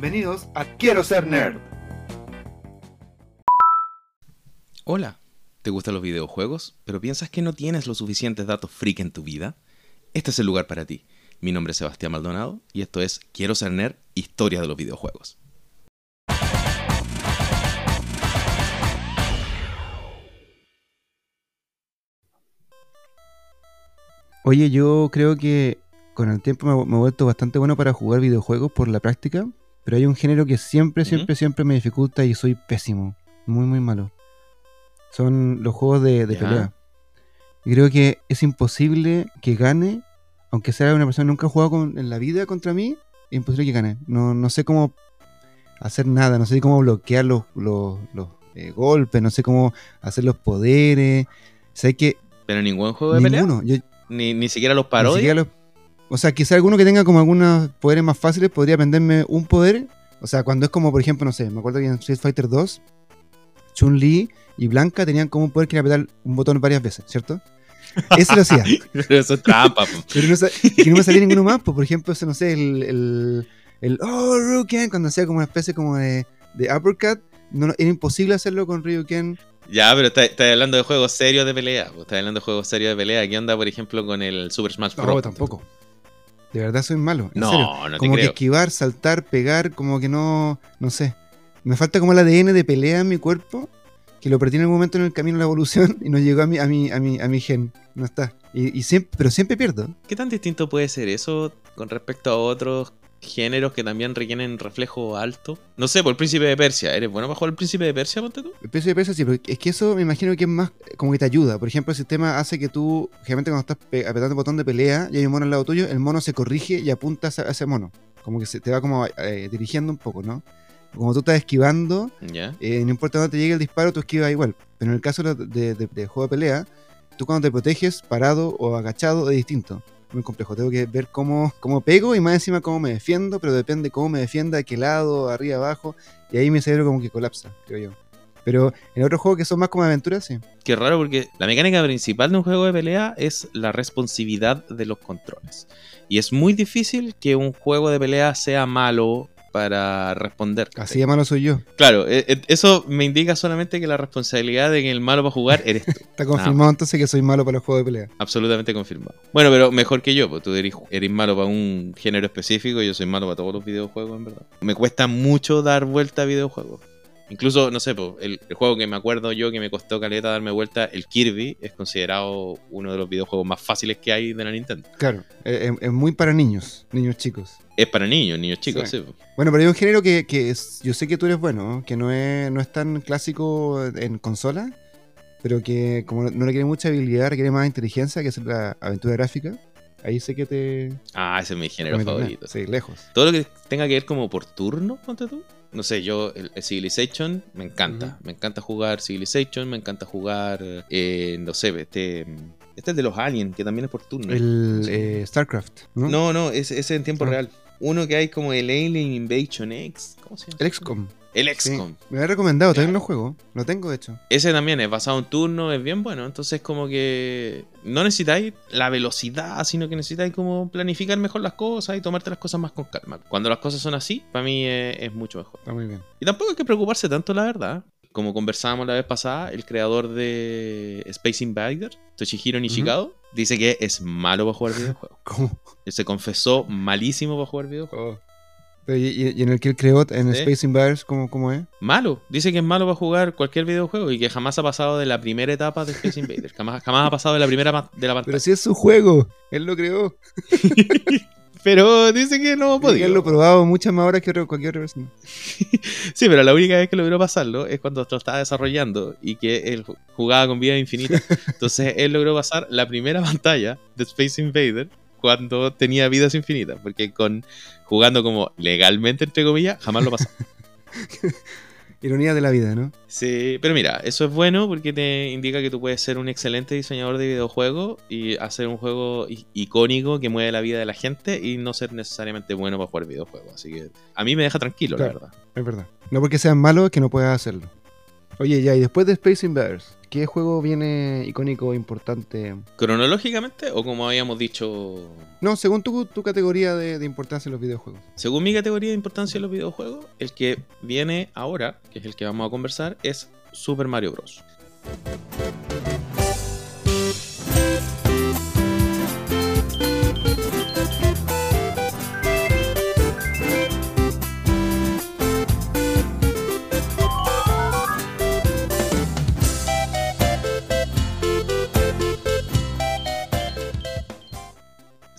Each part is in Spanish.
Bienvenidos a Quiero ser nerd. Hola, ¿te gustan los videojuegos, pero piensas que no tienes los suficientes datos freak en tu vida? Este es el lugar para ti. Mi nombre es Sebastián Maldonado y esto es Quiero ser nerd, historia de los videojuegos. Oye, yo creo que con el tiempo me, me he vuelto bastante bueno para jugar videojuegos por la práctica, pero hay un género que siempre, siempre, siempre me dificulta y soy pésimo. Muy, muy malo. Son los juegos de, de pelea. Y creo que es imposible que gane, aunque sea una persona que nunca ha jugado con- en la vida contra mí, es imposible que gane. No, no sé cómo hacer nada, no sé cómo bloquear los, los, los, eh, golpes, no sé cómo hacer los poderes. Sé que Pero ningún juego de pelea, ninguno. Yo, ni, ni siquiera los ni parodias. siquiera los- o sea, quizá alguno que tenga como algunos poderes más fáciles podría aprenderme un poder. O sea, cuando es como, por ejemplo, no sé, me acuerdo que en Street Fighter 2, Chun-Li y Blanca tenían como un poder que era apretar un botón varias veces, ¿cierto? Ese lo hacía. Pero eso es trampa. Pero no, que no me salía ninguno más. Pues, por ejemplo, ese, no sé, el, el, el Oh, Ryuken, cuando hacía como una especie como de, de uppercut, no, no- era imposible hacerlo con Ryuken. Ya, pero estás hablando de juegos serios de pelea. Estás hablando de juegos serios de pelea. ¿Qué onda, por ejemplo, con el Super Smash Bros? No, tampoco. De verdad soy malo. En No, serio. no te como que esquivar, saltar, pegar, como que no, no sé. Me falta como el ADN de pelea en mi cuerpo, que lo perdí en algún momento en el camino de la evolución y no llegó a mi, a mi, a mi, a mi gen. No está. Y, y siempre, pero siempre pierdo. ¿Qué tan distinto puede ser eso con respecto a otros géneros que también requieren reflejo alto? No sé, por el Príncipe de Persia. ¿Eres bueno para jugar el Príncipe de Persia, ponte tú? El peso de peso sí, pero es que eso me imagino que es más como que te ayuda. Por ejemplo, el sistema hace que tú, generalmente cuando estás apretando el botón de pelea y hay un mono al lado tuyo, el mono se corrige y apunta a ese, mono. Como que se te va como eh, dirigiendo un poco, ¿no? Como tú estás esquivando, Ya. eh, no importa dónde te llegue el disparo, tú esquivas igual. Pero en el caso de, de- de- de juego de pelea, tú cuando te proteges, parado o agachado, es distinto. Muy complejo. Tengo que ver cómo, cómo pego y más encima cómo me defiendo, pero depende cómo me defienda, de qué lado, arriba, abajo. Y ahí mi cerebro como que colapsa, creo yo. Pero en otros juegos que son más como aventuras, sí. Qué raro porque la mecánica principal de un juego de pelea es la responsividad de los controles. Y es muy difícil que un juego de pelea sea malo para responder. Así de malo soy yo. Claro, e- e- eso me indica solamente que la responsabilidad de que el malo para jugar eres tú. Está confirmado entonces que soy malo para los juegos de pelea. Absolutamente confirmado. Bueno, pero mejor que yo, pues tú eres, eres malo para un género específico, yo soy malo para todos los videojuegos, en verdad. Me cuesta mucho dar vuelta a videojuegos. Incluso, no sé, pues, el, el juego que me acuerdo yo que me costó caleta darme vuelta, el Kirby, es considerado uno de los videojuegos más fáciles que hay de la Nintendo. Claro, es- es muy para niños, niños chicos. Es para niños, niños chicos, Sí. sí. Bueno, pero hay un género que, que es- yo sé que tú eres bueno, ¿no? que no es, no es tan clásico en consola, pero que como no requiere mucha habilidad, requiere más inteligencia, que es la aventura gráfica. Ahí sé que te... Ah, ese es mi género favorito. Sí, lejos. Todo lo que tenga que ver como por turno, ponte tú. No sé, yo, el, el Civilization me encanta. Me encanta jugar Civilization, me encanta jugar, eh, no sé, este, este es de los Aliens, que también es por turno. El Sí. eh, StarCraft, ¿no? No, no, ese ese en tiempo Ah. real. Uno que hay como el Alien Invasion X. ¿Cómo se llama? El XCOM. El Sí. XCOM. Me lo he recomendado, no lo juego. Lo tengo, de hecho. Ese también es basado en turno, es bien bueno. Entonces, como que no necesitáis la velocidad, sino que necesitáis como planificar mejor las cosas y tomarte las cosas más con calma. Cuando las cosas son así, para mí es, es mucho mejor. Está muy bien. Y tampoco hay que preocuparse tanto, la verdad. Como conversábamos la vez pasada, el creador de Space Invader, Toshihiro Nishikawa, dice que es malo para jugar videojuegos. ¿Cómo? Él se confesó malísimo para jugar videojuegos. Oh. Y, en el que él creó, en Sí. Space Invaders, ¿cómo, ¿cómo es? Malo. Dice que es malo para jugar cualquier videojuego y que jamás ha pasado de la primera etapa de Space Invader. jamás, jamás ha pasado de la primera de la pantalla. Pero si es su juego, él lo creó. Pero dice que no ha podido. él lo probado muchas más horas que cualquier otra persona. Sí, pero la única vez que logró pasarlo es cuando lo estaba desarrollando y que él ju- jugaba con vida infinita. Entonces él logró pasar la primera pantalla de Space Invader cuando tenía vidas infinitas, porque con jugando como legalmente entre comillas jamás lo pasó. Ironía de la vida, ¿no? Sí, pero mira, eso es bueno porque te indica que tú puedes ser un excelente diseñador de videojuegos y hacer un juego icónico que mueve la vida de la gente y no ser necesariamente bueno para jugar videojuegos. Así que a mí me deja tranquilo, Claro. la verdad. Es verdad. No porque sean malos es que no puedas hacerlo. Oye, ya, y después de Space Invaders, ¿qué juego viene icónico, importante? ¿Cronológicamente o como habíamos dicho? No, según tu, tu categoría de, de importancia en los videojuegos. Según mi categoría de importancia en los videojuegos, el que viene ahora, que es el que vamos a conversar, es Super Mario Bros.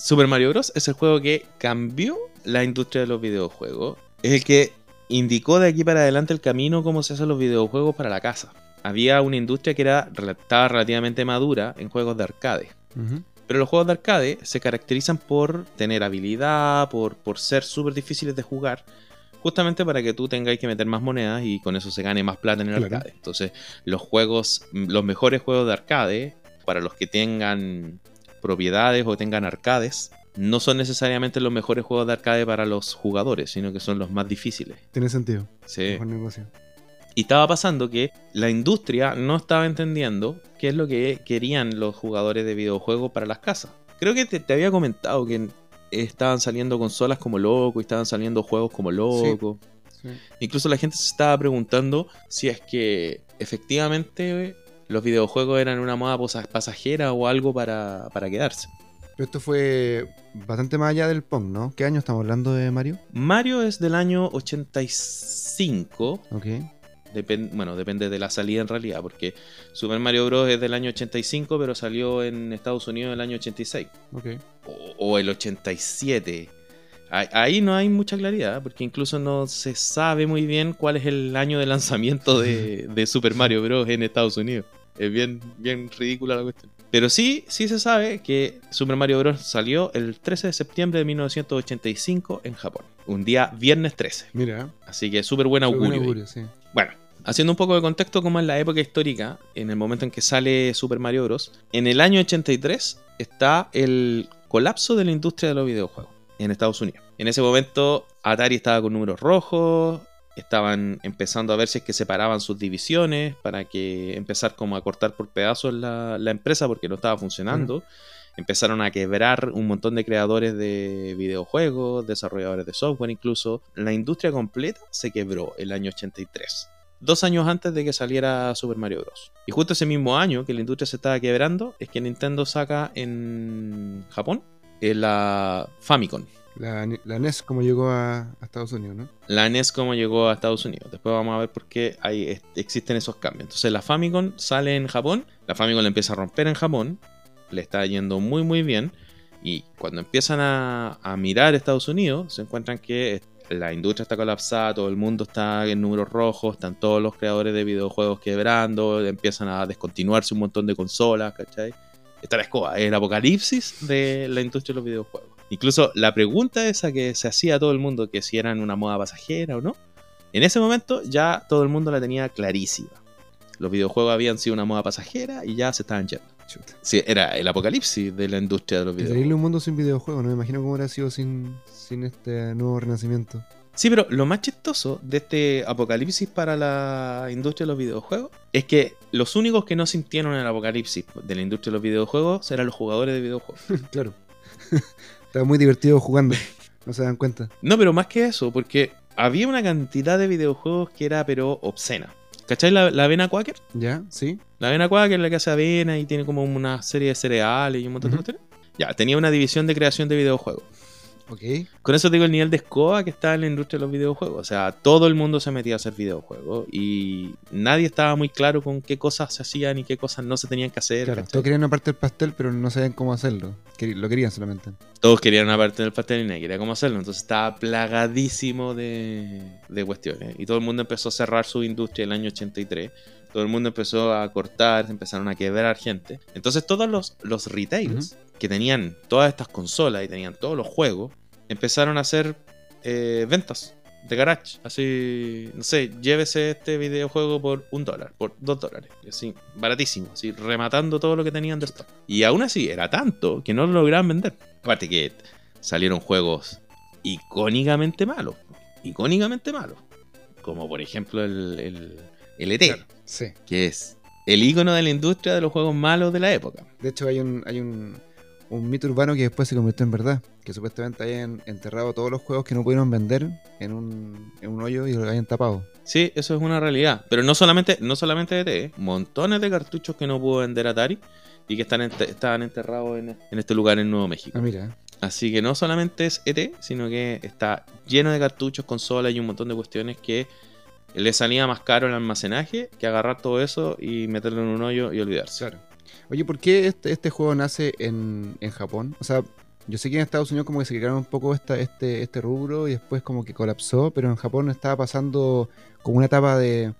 Super Mario Bros. es el juego que cambió la industria de los videojuegos. Es el que indicó de aquí para adelante el camino cómo se hacen los videojuegos para la casa. Había una industria que era, estaba relativamente madura en juegos de arcade. Pero los juegos de arcade se caracterizan por tener habilidad, por, por ser súper difíciles de jugar. Justamente para que tú tengáis que meter más monedas y con eso se gane más plata en el Claro. arcade. Entonces, los juegos, los mejores juegos de arcade, para los que tengan propiedades o tengan arcades, no son necesariamente los mejores juegos de arcade para los jugadores, sino que son los más difíciles. Tiene sentido. Sí. Mejor negocio. Y estaba pasando que la industria no estaba entendiendo qué es lo que querían los jugadores de videojuegos para las casas. Creo que te, te había comentado que estaban saliendo consolas como loco y estaban saliendo juegos como loco. Sí. Incluso la gente se estaba preguntando si es que efectivamente los videojuegos eran una moda pasajera o algo para, para quedarse. Pero esto fue bastante más allá del Pong, ¿no? ¿Qué año estamos hablando de Mario? Mario es del año 85. Ok. Bueno, depende de la salida en realidad, porque Super Mario Bros. es del año 85, pero salió en Estados Unidos el año 86. Ok. O, o el 87. Ahí, ahí no hay mucha claridad, porque incluso no se sabe muy bien cuál es el año de lanzamiento de, de Super Mario Bros. en Estados Unidos. Es bien, bien ridícula la cuestión. Pero sí, sí se sabe que Super Mario Bros. salió el 13 de septiembre de 1985 en Japón. Un día viernes 13. Mira. Así que súper buen augurio. buen augurio, sí. Bueno, haciendo un poco de contexto como es la época histórica, en el momento en que sale Super Mario Bros., en el año 83 está el colapso de la industria de los videojuegos en Estados Unidos. En ese momento Atari estaba con números rojos, estaban empezando a ver si es que separaban sus divisiones para que empezar como a cortar por pedazos la, la empresa porque no estaba funcionando. Empezaron a quebrar un montón de creadores de videojuegos, desarrolladores de software incluso. La industria completa se quebró el año 83. Dos años antes de que saliera Super Mario Bros. Y justo ese mismo año que la industria se estaba quebrando es que Nintendo saca en Japón eh, la Famicom. La, la NES como llegó a, a Estados Unidos, ¿no? La NES como llegó a Estados Unidos. Después vamos a ver por qué hay, existen esos cambios. Entonces la Famicom sale en Japón. La Famicom la empieza a romper en Japón. Le está yendo muy muy bien. Y cuando empiezan a, a mirar Estados Unidos, se encuentran que la industria está colapsada, todo el mundo está en números rojos, están todos los creadores de videojuegos quebrando, empiezan a descontinuarse un montón de consolas, ¿cachai? Está la escoba, es el apocalipsis de la industria de los videojuegos. Incluso la pregunta esa que se hacía a todo el mundo, que si eran una moda pasajera o no, en ese momento ya todo el mundo la tenía clarísima. Los videojuegos habían sido una moda pasajera y ya se estaban yendo. Sí, era el apocalipsis de la industria de los videojuegos. terrible un mundo sin videojuegos, no me imagino cómo hubiera sido sin, sin este nuevo renacimiento. Sí, pero lo más chistoso de este apocalipsis para la industria de los videojuegos es que los únicos que no sintieron el apocalipsis de la industria de los videojuegos eran los jugadores de videojuegos. claro. Estaba muy divertido jugando, no se dan cuenta. No, pero más que eso, porque había una cantidad de videojuegos que era pero obscena. ¿Cachai la, la avena Quaker? ¿Ya? ¿Sí? La avena Quaker es la que hace avena y tiene como una serie de cereales y un montón de cuestiones. Ya, tenía una división de creación de videojuegos. Ok. Con eso te digo el nivel de escoba que está en la industria de los videojuegos. O sea, todo el mundo se metía a hacer videojuegos y nadie estaba muy claro con qué cosas se hacían y qué cosas no se tenían que hacer. Claro, todos querían una parte del pastel, pero no sabían cómo hacerlo. Lo querían solamente. Todos querían una parte del pastel y nadie quería cómo hacerlo. Entonces estaba plagadísimo de, de cuestiones. Y todo el mundo empezó a cerrar su industria el año 83. Todo el mundo empezó a cortar, empezaron a quebrar gente. Entonces todos los, los retails que tenían todas estas consolas y tenían todos los juegos, empezaron a hacer eh, ventas de garage. Así, no sé, llévese este videojuego por un dólar, por dos dólares. Y así, baratísimo, así, rematando todo lo que tenían de stock. Y aún así, era tanto que no lo lograban vender. Aparte que salieron juegos icónicamente malos. Icónicamente malos. Como por ejemplo el, el, el ET, Claro, Sí. que es el icono de la industria de los juegos malos de la época. De hecho, hay un, hay un, un mito urbano que después se convirtió en verdad. Que supuestamente habían enterrado todos los juegos que no pudieron vender en un, en un hoyo y los habían tapado. Sí, eso es una realidad. Pero no solamente, no solamente ET, ¿eh? montones de cartuchos que no pudo vender Atari y que están ente- estaban enterrados en, en este lugar en Nuevo México. Ah, mira. Así que no solamente es ET, sino que está lleno de cartuchos, consolas y un montón de cuestiones que le salía más caro el almacenaje que agarrar todo eso y meterlo en un hoyo y olvidarse. Claro. Oye, ¿por qué este, este juego nace en, en Japón? O sea, yo sé que en Estados Unidos como que se crearon un poco esta, este, este rubro y después como que colapsó, pero en Japón estaba pasando como una etapa de...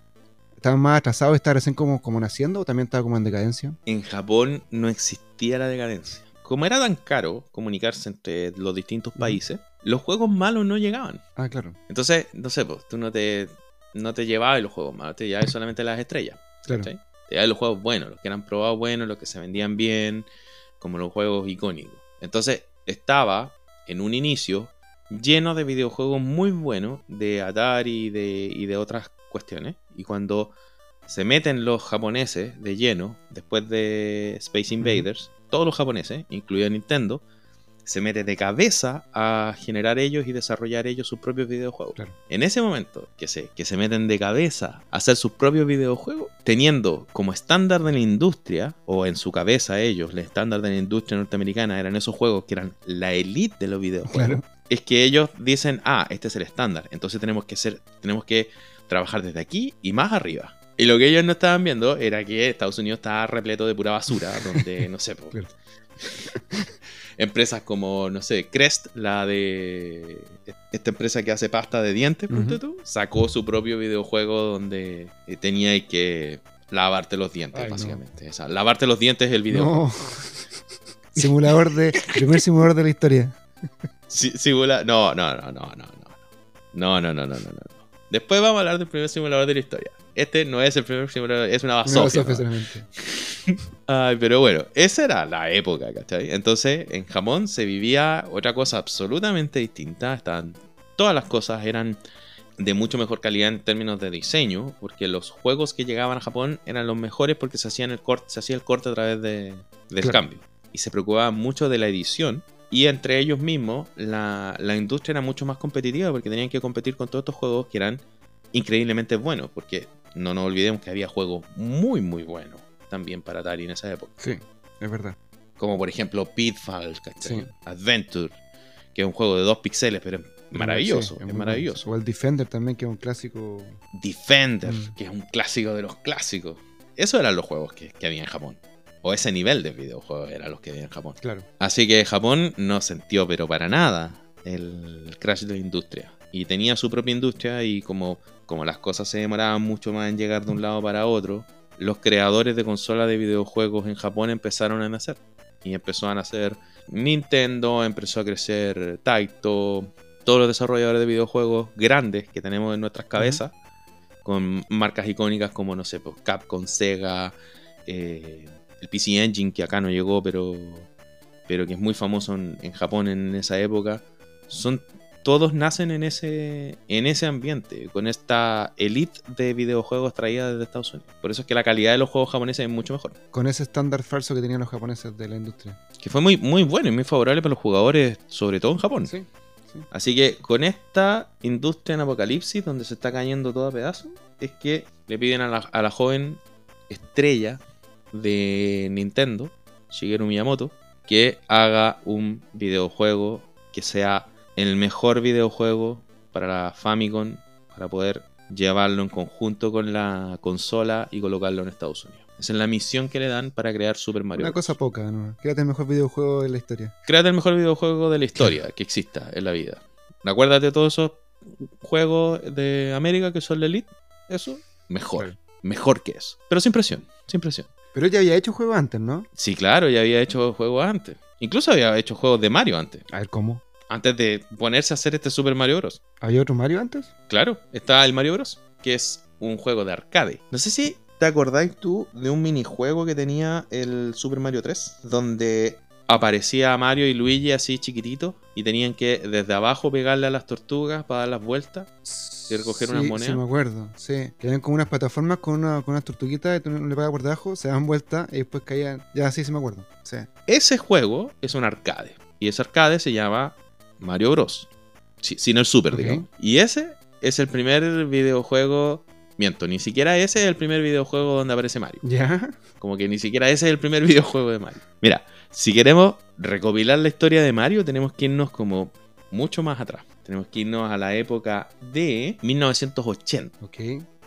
¿Estaban más atrasados? ¿Estaba recién como, como naciendo o también estaba como en decadencia? En Japón no existía la decadencia. Como era tan caro comunicarse entre los distintos países, los juegos malos no llegaban. Ah, claro. Entonces, no sé, pues tú no te, no te llevabas los juegos malos, te llevabas solamente las estrellas. Claro. Te llevabas los juegos buenos, los que eran probados buenos, los que se vendían bien, como los juegos icónicos. Entonces, estaba en un inicio lleno de videojuegos muy buenos de Atari y de, y de otras cuestiones. Y cuando se meten los japoneses de lleno, después de Space Invaders, todos los japoneses, incluido Nintendo, se mete de cabeza a generar ellos y desarrollar ellos sus propios videojuegos. Claro. En ese momento que se, que se meten de cabeza a hacer sus propios videojuegos, teniendo como estándar de la industria, o en su cabeza ellos, el estándar de la industria norteamericana eran esos juegos que eran la elite de los videojuegos, Claro. es que ellos dicen, ah, este es el estándar, entonces tenemos que ser, tenemos que trabajar desde aquí y más arriba. Y lo que ellos no estaban viendo era que Estados Unidos estaba repleto de pura basura, donde, no sé, Claro. Empresas como, no sé, Crest, la de esta empresa que hace pasta de dientes, Ujú. tú, sacó su propio videojuego donde eh, tenía que lavarte los dientes, Ay, no. básicamente. O sea, lavarte los dientes es el videojuego. No. simulador de... Primer simulador de la historia. Simula- No, no, no, no, no, no. No, no, no, no, no, no. Después vamos a hablar del primer simulador de la historia. Este no es el primer es una basofia. Ay, pero bueno, esa era la época, ¿cachai? Entonces, en Japón se vivía otra cosa absolutamente distinta. Estaban, todas las cosas eran de mucho mejor calidad en términos de diseño, porque los juegos que llegaban a Japón eran los mejores porque se, hacían el corte, se hacía el corte a través de, del Claro. cambio. Y se preocupaban mucho de la edición. Y entre ellos mismos, la, la industria era mucho más competitiva porque tenían que competir con todos estos juegos que eran increíblemente buenos. Porque no nos olvidemos que había juegos muy, muy buenos también para Atari en esa época. Sí, es verdad. Como por ejemplo Pitfall. Adventure, que es un juego de dos pixeles, pero es maravilloso, Sí, es, maravilloso. bueno. O el Defender también, que es un clásico. Defender, Mm. que es un clásico de los clásicos. Esos eran los juegos que, que había en Japón. O ese nivel de videojuegos eran los que había en Japón. Claro. Así que Japón no sintió, pero para nada, el crash de la industria. Y tenía su propia industria y como, como las cosas se demoraban mucho más en llegar de un lado para otro, los creadores de consolas de videojuegos en Japón empezaron a nacer. Y empezó a nacer Nintendo, empezó a crecer Taito, todos los desarrolladores de videojuegos grandes que tenemos en nuestras cabezas, con marcas icónicas como, no sé, pues, Capcom, Sega, eh, el PC Engine, que acá no llegó, pero, pero que es muy famoso en, en Japón en esa época, son todos nacen en ese, en ese ambiente, con esta elite de videojuegos traída desde Estados Unidos. Por eso es que la calidad de los juegos japoneses es mucho mejor. Con ese estándar falso que tenían los japoneses de la industria. Que fue muy, muy bueno y muy favorable para los jugadores, sobre todo en Japón. Sí. Así que con esta industria en apocalipsis, donde se está cayendo todo a pedazos, es que le piden a la, a la joven estrella de Nintendo, Shigeru Miyamoto, que haga un videojuego que sea el mejor videojuego para la Famicom para poder llevarlo en conjunto con la consola y colocarlo en Estados Unidos. Esa es la misión que le dan para crear Super Mario. Una Bros. cosa poca, ¿no? Créate el mejor videojuego de la historia. Créate el mejor videojuego de la historia que exista en la vida. Acuérdate de todos esos juegos de América que son la Elite. Eso, mejor. Claro. Mejor que eso. Pero sin presión, sin presión. Pero ella había hecho juego antes, ¿no? Sí, claro, ya había hecho juegos antes. Incluso había hecho juegos de Mario antes. A ver, ¿cómo? Antes de ponerse a hacer este Super Mario Bros. ¿Había otro Mario antes? Claro, está el Mario Bros. Que es un juego de arcade. No sé si te acordáis tú de un minijuego que tenía el Super Mario 3. Donde aparecía Mario y Luigi así chiquititos. Y tenían que desde abajo pegarle a las tortugas para dar las vueltas. que recoger sí, unas Sí, monedas. me acuerdo, sí. Que eran como unas plataformas con, una, con unas tortuguitas y tú le pagas por debajo, se dan vuelta y después caían. Ya, sí, sí me acuerdo. Sí. Ese juego es un arcade. Y ese arcade se llama Mario Bros. Sí, sin el Super, Ok. digamos. Y ese es el primer videojuego. Miento, ni siquiera ese es el primer videojuego donde aparece Mario. ¿Ya? Como que ni siquiera ese es el primer videojuego de Mario. Mira, si queremos recopilar la historia de Mario, tenemos que irnos como mucho más atrás. Tenemos que irnos a la época de 1980. Ok.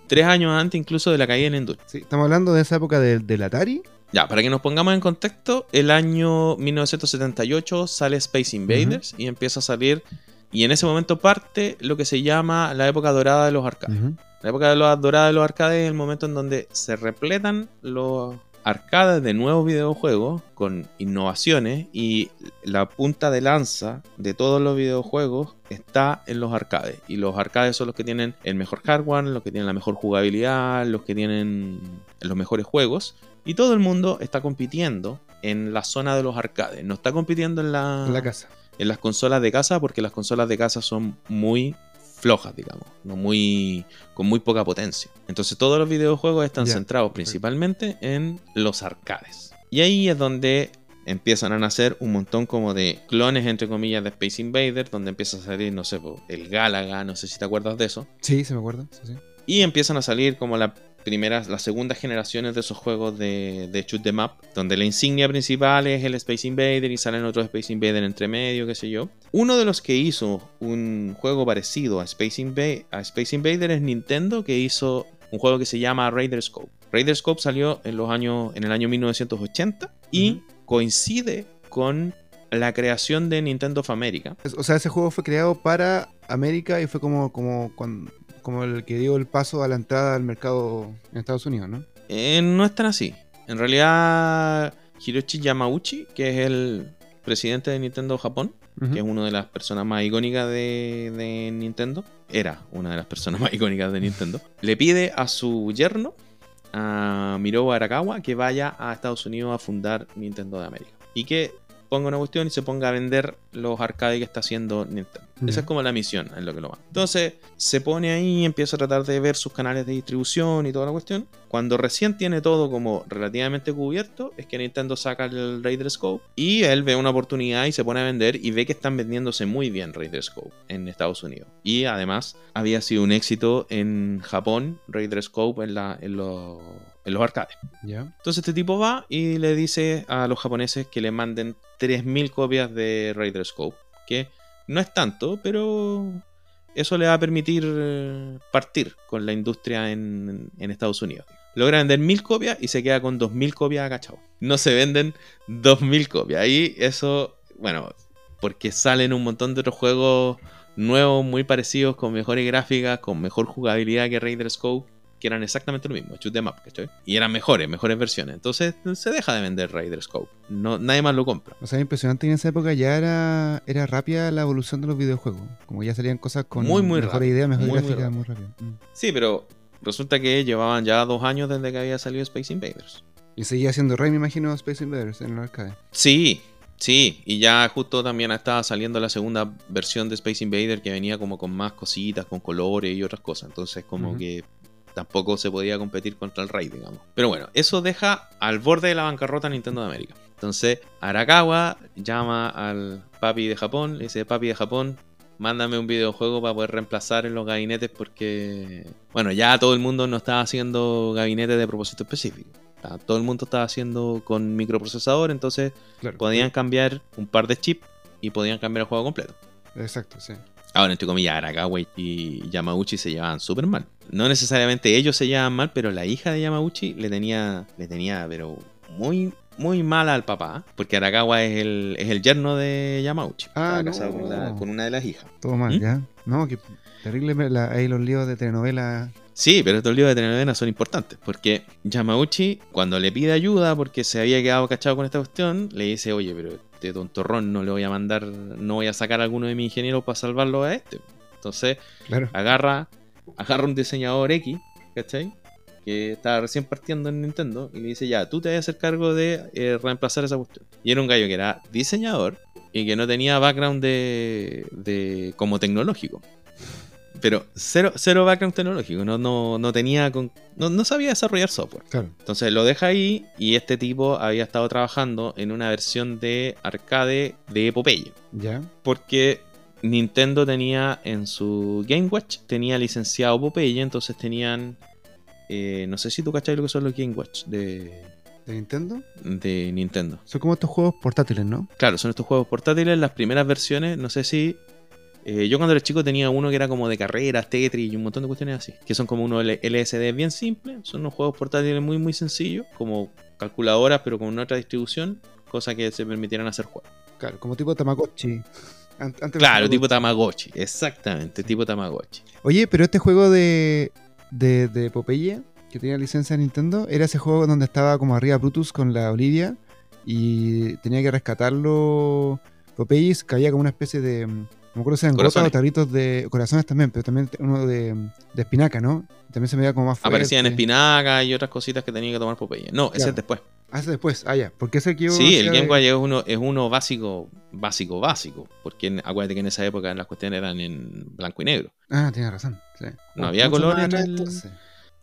Tres años antes incluso de la caída en industria. Sí, estamos hablando de esa época del, del Atari. Ya, para que nos pongamos en contexto, el año 1978 sale Space Invaders y empieza a salir, y en ese momento parte lo que se llama la época dorada de los arcades. La época dorada de los arcades es el momento en donde se repletan los arcades de nuevos videojuegos con innovaciones y la punta de lanza de todos los videojuegos está en los arcades. Y los arcades son los que tienen el mejor hardware, los que tienen la mejor jugabilidad, los que tienen los mejores juegos. Y todo el mundo está compitiendo en la zona de los arcades. No está compitiendo en la, En la casa. en las consolas de casa porque las consolas de casa son muy flojas, digamos, no muy con muy poca potencia. Entonces todos los videojuegos están centrados principalmente en los arcades. Y ahí es donde empiezan a nacer un montón como de clones entre comillas de Space Invaders, donde empieza a salir, no sé, el Galaga, no sé si te acuerdas de eso. Sí, se me acuerdo. Sí, sí. Y empiezan a salir como las primeras, las segundas generaciones de esos juegos de, de shoot 'em up, donde la insignia principal es el Space Invader y salen otros Space Invader entre medio, qué sé yo. Uno de los que hizo un juego parecido a Space, Inva- a Space Invader es Nintendo, que hizo un juego que se llama Raider Scope. Raider Scope salió en, los años, en el año 1980 y coincide con la creación de Nintendo of America. O sea, ese juego fue creado para América y fue como, como, cuan- como el que dio el paso a la entrada al mercado en Estados Unidos, ¿no? Eh, no es tan así. En realidad, Hiroshi Yamauchi, que es el presidente de Nintendo Japón, que es una de las personas más icónicas de, de Nintendo, era una de las personas más icónicas de Nintendo, le pide a su yerno, a Miro Arakawa, que vaya a Estados Unidos a fundar Nintendo de América. Y que ponga una cuestión y se ponga a vender los arcades que está haciendo Nintendo. Esa es como la misión en lo que lo va. Entonces se pone ahí y empieza a tratar de ver sus canales de distribución y toda la cuestión. Cuando recién tiene todo como relativamente cubierto, es que Nintendo saca el Raider Scope y él ve una oportunidad y se pone a vender y ve que están vendiéndose muy bien Raider Scope en Estados Unidos. Y además había sido un éxito en Japón, Raider Scope en, la, en, los, en los arcades. Entonces este tipo va y le dice a los japoneses que le manden 3.000 copias de Raider Scope, que no es tanto, pero eso le va a permitir eh, partir con la industria en, en Estados Unidos. Logra vender 1.000 copias y se queda con 2.000 copias agachado. No se venden 2.000 copias. Y eso, bueno, porque salen un montón de otros juegos nuevos, muy parecidos, con mejores gráficas, con mejor jugabilidad que Raider Scope que eran exactamente lo mismo, shoot them up, ¿cachai? Y eran mejores, mejores versiones. Entonces se deja de vender Raider Scope. No, nadie más lo compra. O sea, impresionante en esa época ya era, era rápida la evolución de los videojuegos. Como ya salían cosas con Muy, muy mejor rápido. idea, mejor Muy, muy gráfica, rápido. muy rápido. Mm. Sí, pero resulta que llevaban ya dos años desde que había salido Space Invaders. Y seguía siendo rey, me imagino, Space Invaders en el arcade. Sí, sí. Y ya justo también estaba saliendo la segunda versión de Space Invader que venía como con más cositas, con colores y otras cosas. Entonces como que tampoco se podía competir contra el Rey, digamos. Pero bueno, eso deja al borde de la bancarrota a Nintendo de América. Entonces Arakawa llama al papi de Japón, le dice, papi de Japón, mándame un videojuego para poder reemplazar en los gabinetes porque, bueno, ya todo el mundo no estaba haciendo gabinetes de propósito específico. Todo el mundo estaba haciendo con microprocesador, entonces Claro. podían cambiar un par de chips y podían cambiar el juego completo. Exacto, sí. Ahora, entre comillas, Arakawa y Yamauchi se llevaban súper mal. No necesariamente ellos se llevaban mal, pero la hija de Yamauchi le tenía, le tenía, pero muy, muy mala al papá. Porque Arakawa es el, es el yerno de Yamauchi. Ah, Estaba casado no. con, la- con una de las hijas. Todo mal, ¿Mm? ¿ya? No, que terrible la- ahí los líos de telenovela. Sí, pero estos líos de telenovela son importantes. Porque Yamauchi, cuando le pide ayuda porque se había quedado cachado con esta cuestión, le dice, oye, pero este tontorrón no le voy a mandar, no voy a sacar a alguno de mis ingenieros para salvarlo a este. Entonces, Claro. agarra, agarra un diseñador X, ¿cachai? Que estaba recién partiendo en Nintendo y le dice, ya, tú te vas a hacer cargo de eh, reemplazar esa cuestión. Y era un gallo que era diseñador y que no tenía background de, de como tecnológico. Pero cero, cero background tecnológico, no, no, no tenía con- no, no sabía desarrollar software. Claro. Entonces lo deja ahí y este tipo había estado trabajando en una versión de arcade de Popeye. Ya. Porque Nintendo tenía en su Game Watch, tenía licenciado Popeye, entonces tenían... eh, no sé si tú cachai lo que son los Game Watch de, ¿De Nintendo? de Nintendo. Son como estos juegos portátiles, ¿no? Claro, son estos juegos portátiles, las primeras versiones, no sé si... eh, yo cuando era chico tenía uno que era como de carreras, Tetris y un montón de cuestiones así, que son como unos LSD bien simples, son unos juegos portátiles muy muy sencillos, como calculadoras pero con otra distribución, cosa que se permitieran hacer juegos. Claro, como tipo Tamagotchi. Antes Claro, tipo Tamagotchi, exactamente, tipo Tamagotchi. Oye, pero este juego de, de, de Popeye, que tenía licencia de Nintendo, era ese juego donde estaba como arriba Brutus con la Olivia y tenía que rescatarlo. Popeye caía como una especie de. Me acuerdo si eran gotas o tarritos de corazones también, pero también uno de, de espinaca, ¿no? También se me veía como más fuerte. Aparecían espinacas y otras cositas que tenía que tomar Popeye. No, ese es después. Ah, ese después, ah, ya. Porque ese que yo. Sí, el Game de- Boy es uno, es uno básico, básico, básico. Porque en- acuérdate que en esa época las cuestiones eran en blanco y negro. Ah, tienes razón. sí. No había Mucho color más en el-.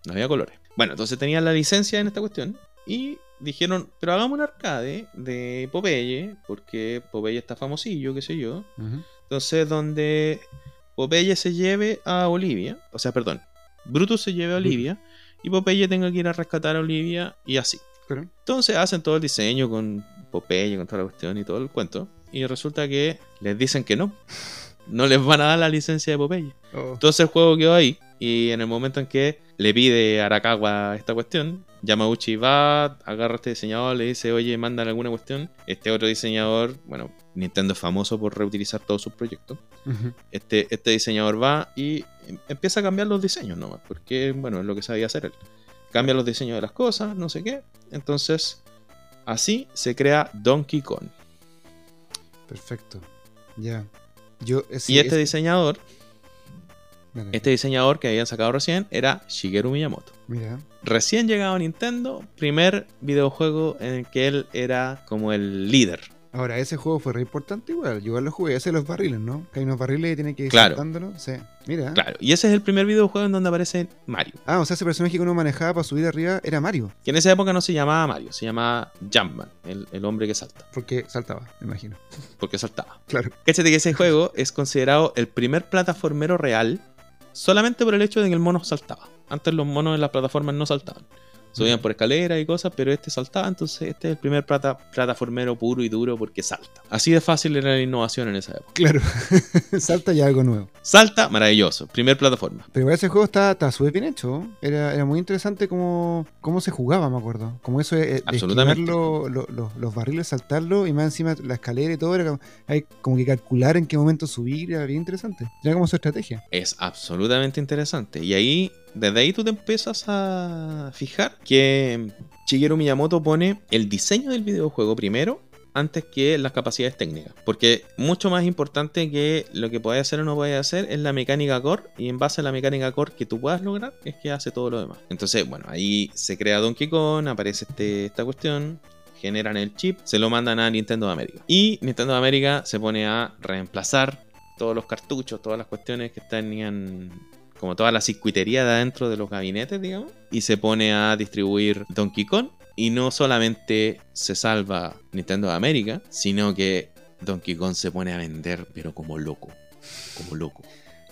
No había colores. Bueno, entonces tenían la licencia en esta cuestión. Y dijeron, pero hagamos un arcade de Popeye. Porque Popeye está famosillo, qué sé yo. Ujú. Entonces, donde Popeye se lleve a Olivia. O sea, perdón. Brutus se lleve a Olivia. Y Popeye tenga que ir a rescatar a Olivia. Y así. Claro. Entonces hacen todo el diseño con Popeye, con toda la cuestión y todo el cuento. Y resulta que les dicen que no. No les van a dar la licencia de Popeye. Oh, Entonces el juego quedó ahí. Y en el momento en que le pide a Arakawa esta cuestión, Yamauchi va, agarra a este diseñador, le dice, oye, mándale alguna cuestión. Este otro diseñador, bueno, Nintendo es famoso por reutilizar todos sus proyectos. Este, este diseñador va y em- empieza a cambiar los diseños nomás, porque, bueno, es lo que sabía hacer él. Cambia los diseños de las cosas, no sé qué. Entonces, así se crea Donkey Kong. Perfecto. Ya. Yo, eh, sí, y este es- diseñador, Dale. este diseñador que habían sacado recién, era Shigeru Miyamoto. Mira. Recién llegado a Nintendo, primer videojuego en el que él era como el líder. Ahora, ese juego fue re importante igual. Yo lo jugué. Ese de los barriles, ¿no? Que hay unos barriles y tiene que ir Claro. saltándolo. Sí. Mira. Claro, y ese es el primer videojuego en donde aparece Mario. Ah, o sea, ese personaje que uno manejaba para subir arriba era Mario. Que en esa época no se llamaba Mario, se llamaba Jumpman, el, el hombre que salta, Porque saltaba, me imagino. porque saltaba. Claro. Cáchate que ese juego es considerado el primer plataformero real solamente por el hecho de que el mono saltaba. Antes los monos en las plataformas no saltaban. Subían por escaleras y cosas, pero este saltaba, entonces este es el primer plata- plataformero puro y duro porque salta. Así de fácil era la innovación en esa época. Claro. Salta ya algo nuevo. Salta, maravilloso. Primer plataforma. Pero ese juego está, está súper bien hecho. Era, era muy interesante cómo, cómo se jugaba, me acuerdo. Como eso de, de Absolutamente. lo- lo- los barriles, saltarlo y más encima la escalera y todo. Era como, hay como que calcular en qué momento subir. Era bien interesante. Era como su estrategia. Es absolutamente interesante. Y ahí, desde ahí tú te empiezas a fijar que Shigeru Miyamoto pone el diseño del videojuego primero antes que las capacidades técnicas. Porque mucho más importante que lo que puedes hacer o no puedes hacer es la mecánica core. Y en base a la mecánica core que tú puedas lograr es que hace todo lo demás. Entonces, bueno, ahí se crea Donkey Kong, aparece este, esta cuestión. Generan el chip, se lo mandan a Nintendo América. Y Nintendo América se pone a reemplazar todos los cartuchos, todas las cuestiones que tenían como toda la circuitería de adentro de los gabinetes, digamos, y se pone a distribuir Donkey Kong. Y no solamente se salva Nintendo de América, sino que Donkey Kong se pone a vender, pero como loco. Como loco.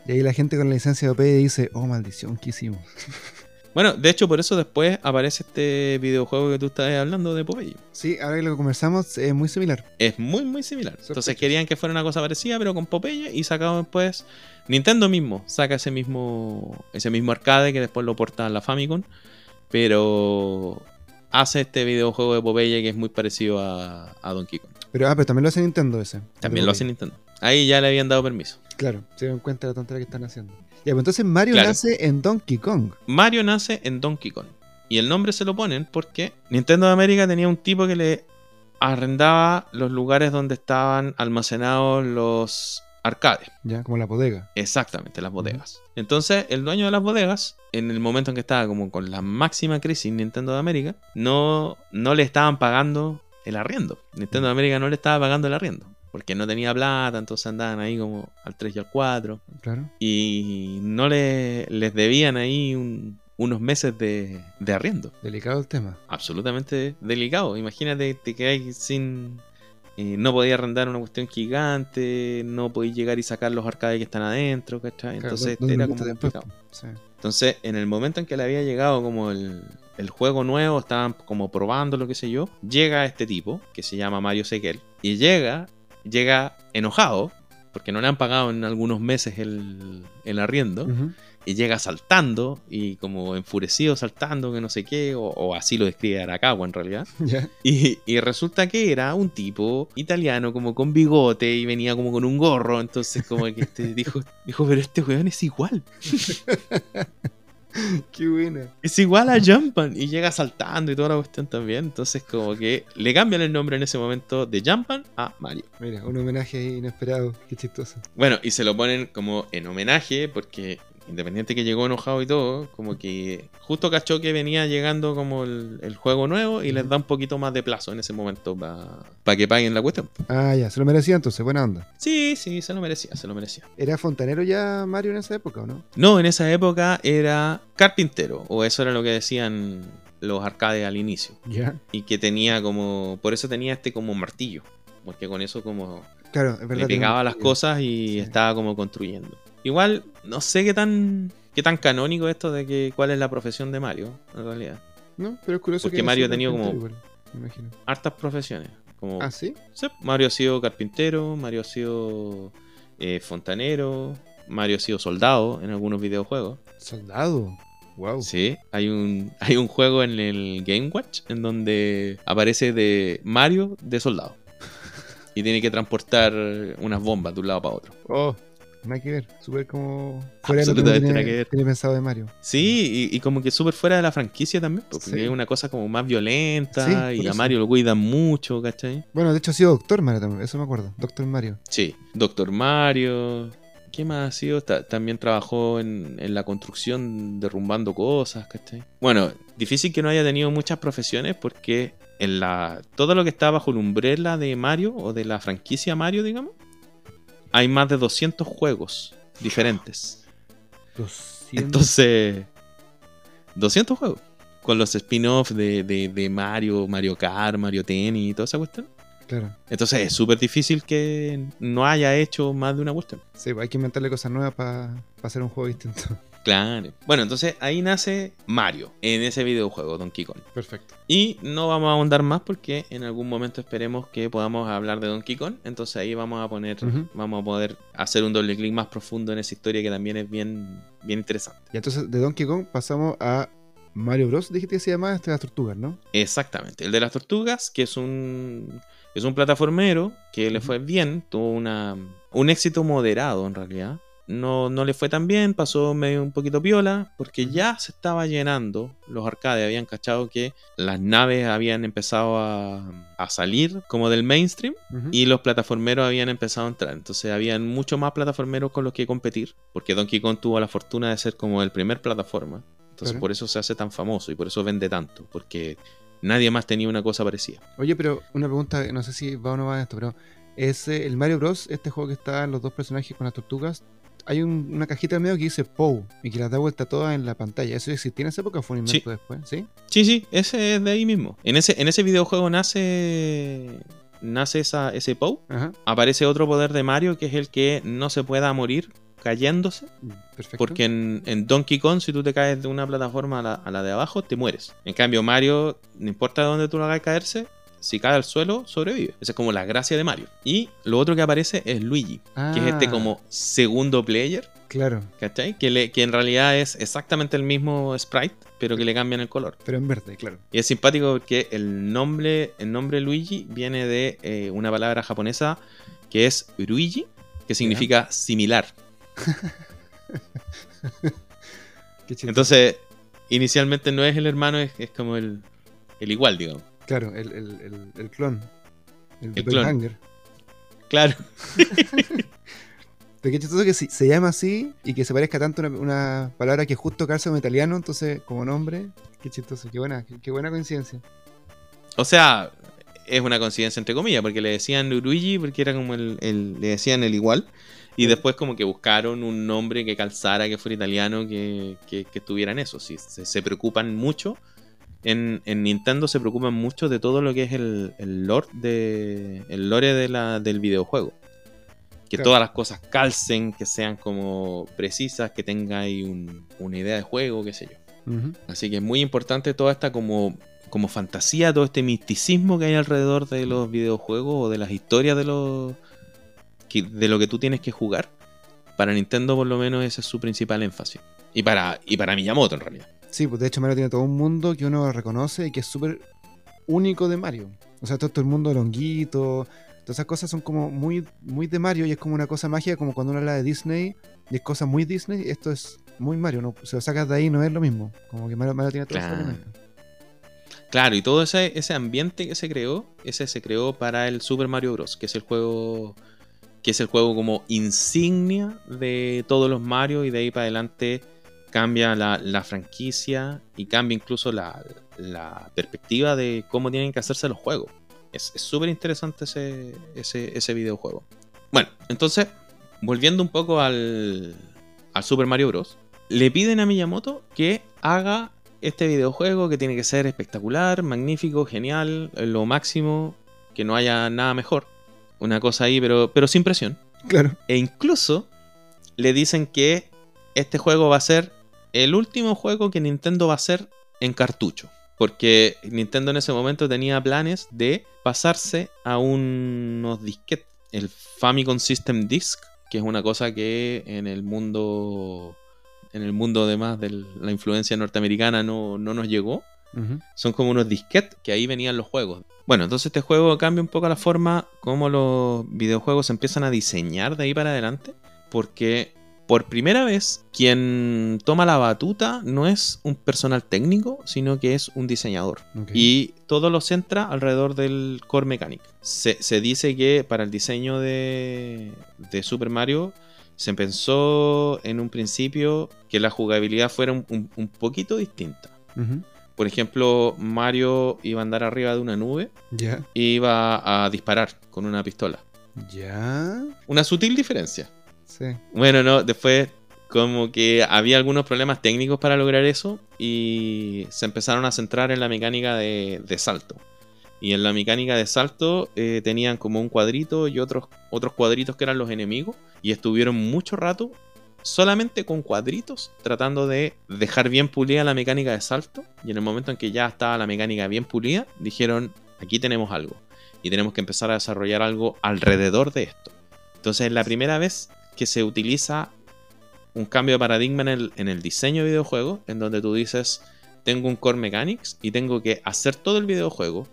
Y ahí la gente con la licencia de OP dice, oh maldición, ¿qué hicimos? Bueno, de hecho, por eso después aparece este videojuego que tú estás hablando de Popeye. Sí, ahora que lo conversamos es muy similar. Es muy, muy similar. Entonces querían que fuera una cosa parecida, pero con Popeye, y sacaron después. Nintendo mismo saca ese mismo, ese mismo arcade que después lo porta a la Famicom, pero hace este videojuego de Popeye que es muy parecido a, a Donkey Kong. Pero, ah, pero también lo hace Nintendo ese. También lo hace Nintendo. Ahí ya le habían dado permiso. Claro, se dan cuenta de la tontería que están haciendo. Ya, pues entonces Mario Claro. nace en Donkey Kong. Mario nace en Donkey Kong. Y el nombre se lo ponen porque Nintendo de América tenía un tipo que le arrendaba los lugares donde estaban almacenados los arcades. Ya, como la bodega. Exactamente, las bodegas. Entonces, el dueño de las bodegas, en el momento en que estaba como con la máxima crisis Nintendo de América, no, no le estaban pagando el arriendo. Nintendo de América no le estaba pagando el arriendo. porque no tenía plata, entonces andaban ahí como al 3 y al 4. Claro. Y no le, les debían ahí un- unos meses de, de arriendo. Delicado el tema. Absolutamente delicado. Imagínate te quedáis sin... eh, no podía arrendar una cuestión gigante, no podías llegar y sacar los arcades que están adentro, ¿cachai? Claro, Entonces ¿dónde era como complicado. Sí. Entonces, en el momento en que le había llegado como el, el juego nuevo, estaban como probando lo que sé yo, llega este tipo, que se llama Mario Sequel, y llega, llega enojado, porque no le han pagado en algunos meses el, el arriendo, Ujú. y llega saltando, y como enfurecido saltando, que no sé qué, o, o así lo describe Arakawa en realidad. Ya. Y, y resulta que era un tipo italiano como con bigote y venía como con un gorro. Entonces como que este dijo, dijo, pero este weón es igual. Qué buena. Es igual a Jumpan. Y llega saltando y toda la cuestión también. Entonces como que le cambian el nombre en ese momento de Jumpan a Mario. Mira, un homenaje inesperado. Qué chistoso. Bueno, y se lo ponen como en homenaje porque independiente que llegó enojado y todo, como que justo cachó que venía llegando como el, el juego nuevo y les da un poquito más de plazo en ese momento para que paguen la cuestión. Ah, ya. Se lo merecía entonces. Buena onda. Sí, sí, se lo merecía, se lo merecía. ¿Era fontanero ya Mario en esa época o no? No, en esa época era carpintero, o eso era lo que decían los arcades al inicio. Ya. Y que tenía como, por eso tenía este como martillo, porque con eso como Claro, es verdad. le pegaba las cosas y Sí. estaba como construyendo. Igual, no sé qué tan, qué tan canónico esto de que cuál es la profesión de Mario, en realidad. No, pero es curioso Porque que Mario ha tenido como- igual, me imagino. Hartas profesiones. Como, Ah, ¿sí? Sí, Mario ha sido carpintero, Mario ha sido eh, fontanero, Mario ha sido soldado en algunos videojuegos. Soldado. Wow. Sí, hay un, hay un juego en el Game Watch en donde aparece de Mario de soldado. Y tiene que transportar unas bombas de un lado para otro. Oh, nada que ver. Súper como. fuera de lo que nada ver. tiene pensado de Mario. Sí, y, y como que súper fuera de la franquicia también, pues, porque Sí. es una cosa como más violenta Sí, y a. Mario lo cuidan mucho, ¿cachai? Bueno, de hecho ha sido Doctor Mario también, eso me acuerdo. Doctor Mario. Sí, Doctor Mario. ¿Qué más ha sido? Ta- también trabajó en, en la construcción, derrumbando cosas, ¿cachai? Bueno, difícil que no haya tenido muchas profesiones porque en la todo lo que está bajo la umbrella de Mario o de la franquicia Mario, digamos, hay más de 200 juegos diferentes. 200. Entonces, 200 juegos. Con los spin-offs de, de- de Mario, Mario Kart, Mario Tennis y toda esa cuestión. Claro. Entonces es súper difícil que no haya hecho más de una cuestión. Sí, pues hay que inventarle cosas nuevas para hacer un juego distinto. Claro. Bueno, entonces ahí nace Mario en ese videojuego, Donkey Kong. Perfecto. Y no vamos a ahondar más porque en algún momento esperemos que podamos hablar de Donkey Kong. Entonces ahí vamos a poner, vamos a poder hacer un doble clic más profundo en esa historia que también es bien, bien interesante. Y entonces de Donkey Kong pasamos a Mario Bros. Dijiste que se llamaba este de las tortugas, ¿no? Exactamente. El de las tortugas, que es un, es un plataformero que le fue bien, tuvo una, un éxito moderado en realidad. No, no le fue tan bien, pasó medio un poquito piola, porque ya se estaba llenando. Los arcades habían cachado que las naves habían empezado a, a salir como del mainstream y los plataformeros habían empezado a entrar. Entonces habían mucho más plataformeros con los que competir, porque Donkey Kong tuvo la fortuna de ser como el primer plataforma. Entonces Claro. por eso se hace tan famoso y por eso vende tanto, porque nadie más tenía una cosa parecida. Oye, pero una pregunta, no sé si va o no va en esto, pero es eh, el Mario Bros, este juego que está en los dos personajes con las tortugas, hay un- una cajita en medio que dice POW y que las da vuelta todas en la pantalla. ¿Eso existía en esa época o fue un invento después? ¿Sí? Sí, sí, ese es de ahí mismo. En ese, en ese videojuego nace, nace esa, ese POW. Ajá. Aparece otro poder de Mario que es el que no se pueda morir cayéndose. Mm, Perfecto. Porque en, en Donkey Kong, si tú te caes de una plataforma a la, a la de abajo, te mueres. En cambio, Mario, no importa de dónde tú lo hagas caerse, si cae al suelo, sobrevive. Esa es como la gracia de Mario. Y lo otro que aparece es Luigi, que es este Ah, como segundo player, Claro, ¿cachai? Que, le- que en realidad es exactamente el mismo sprite, pero que le cambian el color. pero en verde, claro. Y es simpático porque el nombre, el nombre Luigi viene de eh, una palabra japonesa que es Ruigi, que significa similar. Qué. Entonces, inicialmente no es el hermano, es, es como el, el igual, digamos. Claro, el, el, el, el clon. El, El clon. Claro. Pero qué chistoso que si- se llama así y que se parezca tanto a una, una palabra que justo calza como italiano, entonces como nombre, qué chistoso, qué buena, qué, qué buena coincidencia. O sea, es una coincidencia entre comillas, porque le decían Luigi porque era como el, el- le decían el igual. Y después como que buscaron un nombre que calzara, que fuera italiano, que, que, que en eso. Sí, se, se preocupan mucho. En, en Nintendo se preocupan mucho de todo lo que es el, el lore, de, el lore de la, del videojuego. Que Claro. todas las cosas calcen, que sean como precisas, que tenga ahí un- una idea de juego, qué sé yo. Así que es muy importante toda esta como, como fantasía, todo este misticismo que hay alrededor de los videojuegos o de las historias de los que- de lo que tú tienes que jugar. Para Nintendo por lo menos ese es su principal énfasis. Y para, y para Miyamoto en realidad. Sí, pues de hecho Mario tiene todo un mundo que uno reconoce y que es súper único de Mario. O sea, todo, todo el mundo de honguito, todas esas cosas son como muy, muy de Mario y es como una cosa mágica, como cuando uno habla de Disney y es cosa muy Disney, esto es muy Mario. No, si lo sacas de ahí no es lo mismo. Como que Mario, Mario tiene todo Claro. Claro, y todo ese, ese ambiente que se creó, ese se creó para el Super Mario Bros., que es el juego que es el juego como insignia de todos los Mario y de ahí para adelante cambia la, la franquicia y cambia incluso la, la perspectiva de cómo tienen que hacerse los juegos. Es es súper interesante ese, ese, ese videojuego. Bueno, entonces, volviendo un poco al, al Super Mario Bros., le piden a Miyamoto que haga este videojuego que tiene que ser espectacular, magnífico, genial, lo máximo, que no haya nada mejor. Una cosa ahí, pero, pero sin presión. Claro. E incluso le dicen que este juego va a ser el último juego que Nintendo va a hacer en cartucho. Porque Nintendo en ese momento tenía planes de pasarse a unos disquetes. El Famicom System Disc, que es una cosa que en el mundo. En el mundo además de la influencia norteamericana no, no nos llegó. Son como unos disquetes que ahí venían los juegos. Bueno, entonces este juego cambia un poco la forma como los videojuegos se empiezan a diseñar de ahí para adelante. Porque por primera vez quien toma la batuta no es un personal técnico, sino que es un diseñador. Y todo lo centra alrededor del core mechanic. Se, se dice que para el diseño de, de Super Mario se pensó en un principio que la jugabilidad fuera un- un- un poquito distinta. Por ejemplo, Mario iba a andar arriba de una nube Ya. e iba a disparar con una pistola. Ya. Una sutil diferencia. Bueno, no, después como que había algunos problemas técnicos para lograr eso y se empezaron a centrar en la mecánica de, salto. Y en la mecánica de salto eh, tenían como un cuadrito y otros, otros cuadritos que eran los enemigos y estuvieron mucho rato solamente con cuadritos tratando de dejar bien pulida la mecánica de salto y en el momento en que ya estaba la mecánica bien pulida dijeron aquí tenemos algo y tenemos que empezar a desarrollar algo alrededor de esto. Entonces es la primera vez que se utiliza un cambio de paradigma en el, en el diseño de videojuegos, en donde tú dices, tengo un core mechanics y tengo que hacer todo el videojuego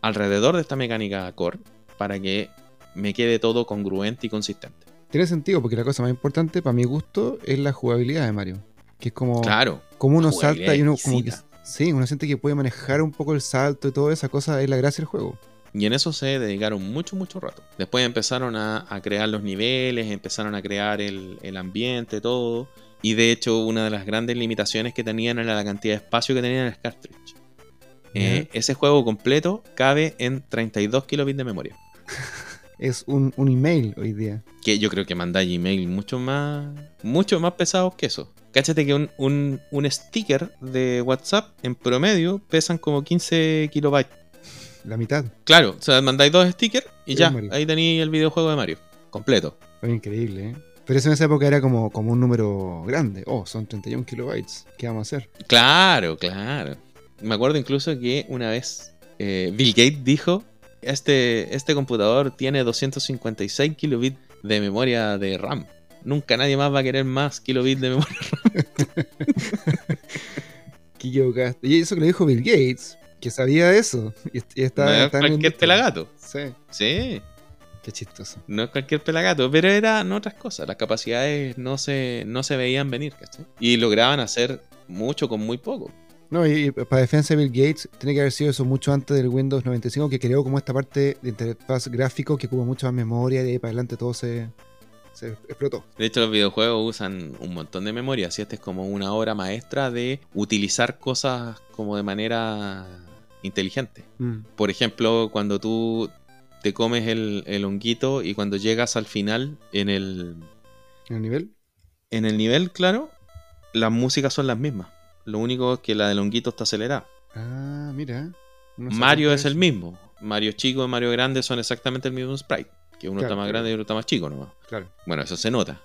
alrededor de esta mecánica core para que me quede todo congruente y consistente. Tiene sentido porque la cosa más importante para mi gusto es la jugabilidad de Mario. Que es como, Claro, como uno salta y uno como que... Sí, uno siente que puede manejar un poco el salto y toda esa cosa, es la gracia del juego. Y en eso se dedicaron mucho, mucho rato. Después empezaron a, a crear los niveles, empezaron a crear el, el ambiente, todo. Y de hecho, una de las grandes limitaciones que tenían era la cantidad de espacio que tenían en el cartridge. Eh, ese juego completo cabe en 32 kilobits de memoria. Es un, un email hoy día. Que yo creo que manda Gmail mucho más, mucho más pesados que eso. Cáchate que un, un- un sticker de WhatsApp en promedio pesan como 15 kilobytes. La mitad. Claro, o sea, mandáis dos stickers y ya, Mario. ahí tenéis el videojuego de Mario, completo. Fue increíble, ¿eh? Pero eso en esa época era como, como un número grande. Oh, son 31 kilobytes. ¿Qué vamos a hacer? Claro, claro. Me acuerdo incluso que una vez eh, Bill Gates dijo, este, este computador tiene 256 kilobits de memoria de RAM. Nunca nadie más va a querer más kilobits de memoria. ¿Qué equivocaste? Y eso que lo dijo Bill Gates, que sabía eso. Y, y está, no es cualquier pelagato. Sí, Sí, qué chistoso. no es cualquier pelagato, pero eran otras cosas. Las capacidades no se, no se veían venir, ¿cachai? Y lograban hacer mucho con muy poco. No, y, y para defensa de Bill Gates, tiene que haber sido eso mucho antes del Windows 95, que creó como esta parte de interfaz gráfico que ocupa mucha más memoria y de ahí para adelante todo se, se explotó. De hecho, los videojuegos usan un montón de memoria. Así esta es como una obra maestra de utilizar cosas como de manera inteligente. Mm. Por ejemplo, cuando tú te comes el, el honguito y cuando llegas al final en el, ¿En el nivel? en el nivel, claro, las músicas son las mismas. Lo único es que la del honguito está acelerada. Ah, mira. No Mario es el mismo. Mario chico y Mario grande son exactamente el mismo sprite. Que uno Claro, está más claro. grande y otro está más chico nomás. Claro. Bueno, eso se nota.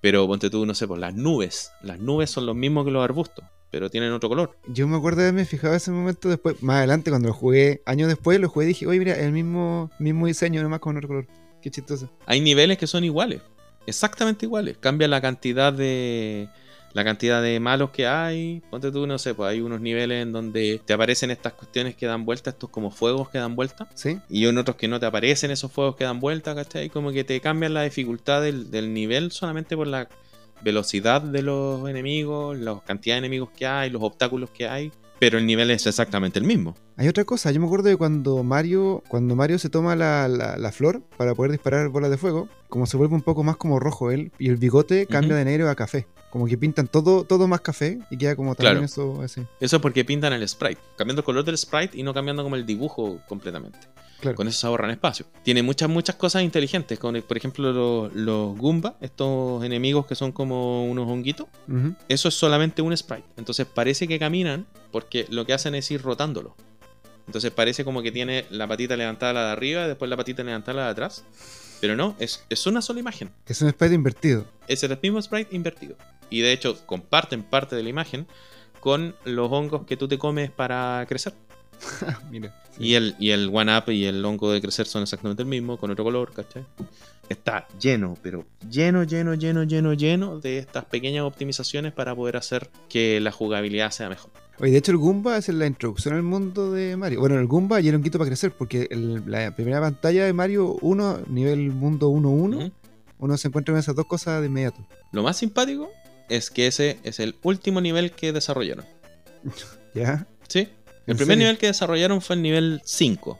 Pero ponte tú, no sé, pues las nubes. Las nubes son los mismos que los arbustos, pero tienen otro color. Yo me acuerdo de haberme fijado ese momento después, más adelante, cuando lo jugué, años después, lo jugué y dije, oye, mira, el mismo, mismo diseño, nomás con otro color. Qué chistoso. Hay niveles que son iguales. Exactamente iguales. Cambia la cantidad de. La cantidad de malos que hay. Ponte tú, no sé, pues hay unos niveles en donde te aparecen estas cuestiones que dan vuelta, estos como fuegos que dan vuelta. ¿Sí? Y en otros que no te aparecen esos fuegos que dan vuelta, ¿cachai? Como que te cambian la dificultad del, del nivel solamente por la velocidad de los enemigos, la cantidad de enemigos que hay, los obstáculos que hay. Pero el nivel es exactamente el mismo. Hay otra cosa, yo me acuerdo de cuando Mario, cuando Mario se toma la, la- la flor para poder disparar bolas de fuego, como se vuelve un poco más como rojo él, y el bigote cambia de negro a café. Como que pintan todo, todo más café y queda como también Claro. eso así. Eso es porque pintan el sprite, cambiando el color del sprite y no cambiando como el dibujo completamente. Claro. Con eso se ahorran espacio. Tiene muchas, muchas cosas inteligentes. Con, por ejemplo, los, los Goomba, estos enemigos que son como unos honguitos. Eso es solamente un sprite. Entonces parece que caminan porque lo que hacen es ir rotándolo. Entonces parece como que tiene la patita levantada la de arriba, después la patita levantada la de atrás. Pero no, es, es una sola imagen. Es un sprite invertido. Es el mismo sprite invertido. Y de hecho comparten parte de la imagen con los hongos que tú te comes para crecer. Mira. Y el, y el One Up y el hongo de crecer son exactamente el mismo, con otro color, ¿cachai? Está lleno, pero lleno, lleno, lleno, lleno, lleno de estas pequeñas optimizaciones para poder hacer que la jugabilidad sea mejor. Oye, de hecho el Goomba es la introducción al mundo de Mario. Bueno, el Goomba y el honguito para crecer, porque el- la primera pantalla de Mario 1, nivel mundo 1-1, Ujú. uno se encuentra con esas dos cosas de inmediato. Lo más simpático es que ese es el último nivel que desarrollaron. ¿Ya? ¿Sí? El ¿En primer serio? nivel que desarrollaron fue el nivel 5.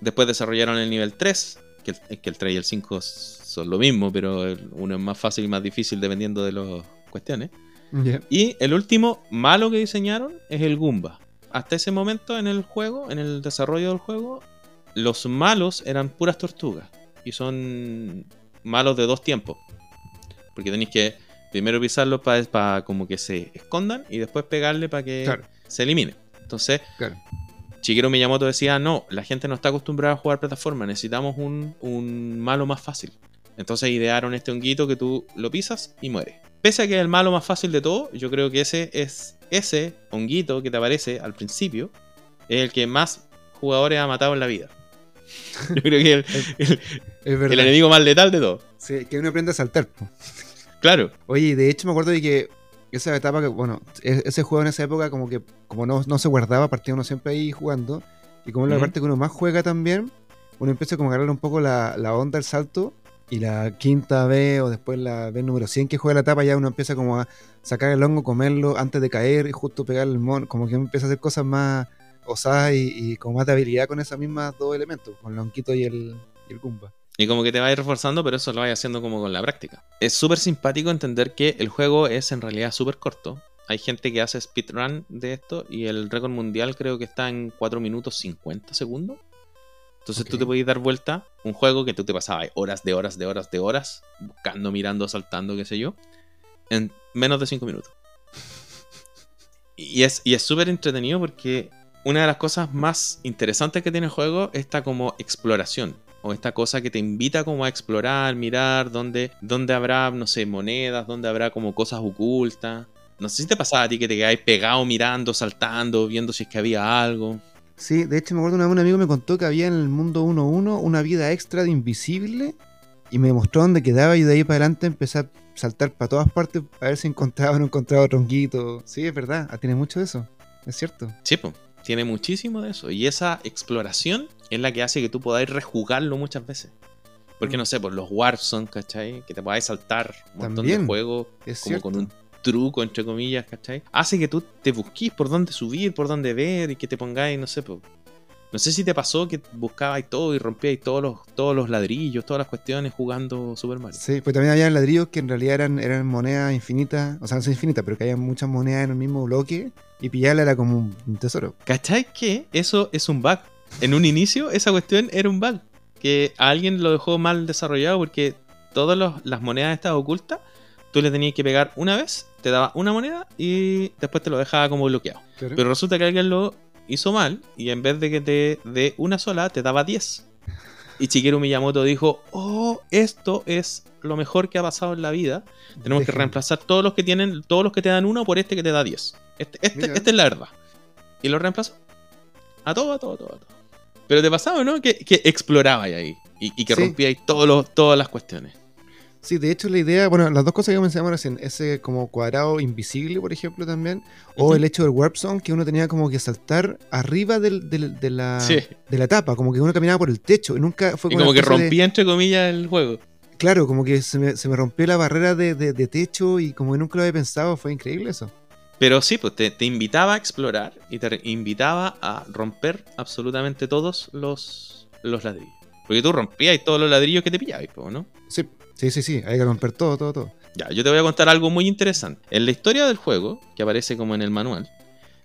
Después desarrollaron el nivel 3, que el, que el 3 y el 5 son lo mismo, pero el- uno es más fácil y más difícil dependiendo de las cuestiones. Y el último malo que diseñaron es el Goomba. Hasta ese momento en el juego, en el desarrollo del juego, los malos eran puras tortugas. Y son malos de dos tiempos. Porque tenéis que primero pisarlos para como que se escondan y después pegarle para que Claro. se elimine. Entonces, Claro. Shigeru Miyamoto decía, no, la gente no está acostumbrada a jugar plataforma, necesitamos un, un malo más fácil. Entonces idearon este honguito que tú lo pisas y muere. Pese a que es el malo más fácil de todo, yo creo que ese es ese honguito que te aparece al principio, es el que más jugadores ha matado en la vida. Yo creo que es el, el- Es verdad. el enemigo más letal de todos. Sí, que uno aprende a saltar. Claro. Oye, de hecho me acuerdo de que esa etapa que, bueno, e- ese juego en esa época como que como no, no se guardaba, partía uno siempre ahí jugando. Y como es la parte que uno más juega también, uno empieza como a agarrar un poco la, la onda, el salto. Y la quinta vez o después la vez número 100 que juega la etapa ya uno empieza como a sacar el hongo, comerlo antes de caer y justo pegar el mono. Como que uno empieza a hacer cosas más osadas y, y con más de habilidad con esos mismos dos elementos, con el honguito y el, y el Goomba. Y como que te va a ir reforzando, pero eso lo vas haciendo como con la práctica. Es súper simpático entender que el juego es en realidad súper corto. Hay gente que hace speedrun de esto y el récord mundial creo que está en 4 minutos 50 segundos. Entonces tú te podías dar vuelta un juego que tú te pasabas horas de horas de horas de horas buscando, mirando, saltando, qué sé yo, en menos de 5 minutos. Y es y es súper entretenido porque una de las cosas más interesantes que tiene el juego es esta como exploración. O esta cosa que te invita como a explorar, mirar dónde, dónde habrá, no sé, monedas, dónde habrá como cosas ocultas. No sé si te pasaba a ti que te quedáis pegado mirando, saltando, viendo si es que había algo. Sí, de hecho me acuerdo una vez un amigo me contó que había en el mundo 1-1 una vida extra de invisible y me mostró dónde quedaba y de ahí para adelante empecé a saltar para todas partes a ver si encontraba o no encontraba tronquito. Sí, es verdad, ah, tiene mucho de eso, es cierto. Sí, po, tiene muchísimo de eso. Y esa exploración es la que hace que tú podáis rejugarlo muchas veces. Porque Mm. no sé, pues los Warzone, ¿cachai? Que te podáis saltar un montón También, de juegos Es como cierto. con un truco, entre comillas, ¿cachai? Hace que tú te busquís por dónde subir, por dónde ver y que te pongáis, no sé, po. No sé si te pasó que buscabais todo y rompíais todos los, todos los ladrillos, todas las cuestiones jugando Super Mario. Sí, pues también había ladrillos que en realidad eran, eran monedas infinitas, o sea, no son infinitas, pero que había muchas monedas en el mismo bloque Y pillarla era como un un tesoro. ¿Cachai que eso es un bug? En un inicio, esa cuestión era un bug. Que a alguien lo dejó mal desarrollado porque todas las monedas estaban ocultas. Tú le tenías que pegar una vez, te daba una moneda y después te lo dejaba como bloqueado. Pero resulta que alguien lo hizo mal y en vez de que te dé una sola, te daba 10. Y Shigeru Miyamoto dijo, oh, esto es lo mejor que ha pasado en la vida. Tenemos que reemplazar todos los que tienen, todos los que te dan uno por este que te da 10. Este, este, es la verdad. Y lo reemplazó. A todo, a todo, a todo, a todo. Pero te pasaba, ¿no? Que, que exploraba ahí. Y, y que Sí. rompía ahí todos los, todas las cuestiones. Sí, de hecho la idea, bueno, las dos cosas que mencionamos recién, ese como cuadrado invisible, por ejemplo, también, o el hecho del warp zone, que uno tenía como que saltar arriba del- del- de, la, Sí. de la tapa, como que uno caminaba por el techo y nunca fue Y como que de- rompía, entre comillas, el juego. Claro, como que se me, se me rompió la barrera de, de- de techo y como que nunca lo había pensado, fue increíble eso. Pero sí, pues te, te invitaba a explorar y te invitaba a romper absolutamente todos los, los ladrillos. Porque tú rompías todos los ladrillos que te pillabas, ¿no? Sí, sí, sí, sí, hay que romper todo, todo, todo. Ya, yo te voy a contar algo muy interesante. En la historia del juego, que aparece como en el manual,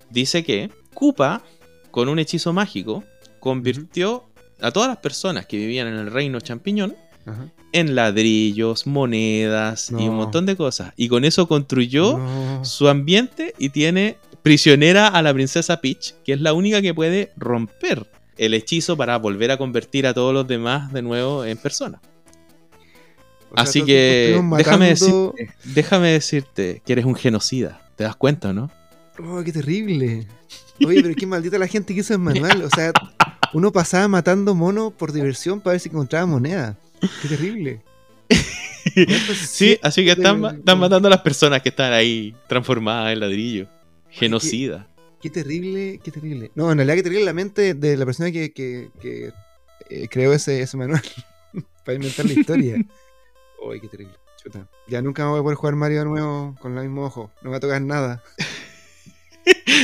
dice que Koopa, con un hechizo mágico, convirtió a todas las personas que vivían en el reino champiñón Ajá. en ladrillos, monedas y un montón de cosas. Y con eso construyó No. su ambiente y tiene prisionera a la princesa Peach, que es la única que puede romper el hechizo para volver a convertir a todos los demás de nuevo en personas. O sea, Así que déjame decirte, déjame decirte que eres un genocida. ¿Te das cuenta, no? Oh, qué terrible. Oye, pero qué maldita la gente que hizo el manual. O sea, uno pasaba matando monos por diversión para ver si encontraba moneda. Qué terrible. Sí, así que están, ma- de- están matando a las personas que están ahí transformadas en ladrillo. Genocida. Qué terrible, qué terrible. No, en realidad qué terrible la mente de la persona que, que- que, eh, creó ese, ese manual para inventar la historia. Uy, qué terrible. Chuta. Ya nunca me voy a poder jugar Mario de nuevo con el mismo ojo. No me va a tocar nada.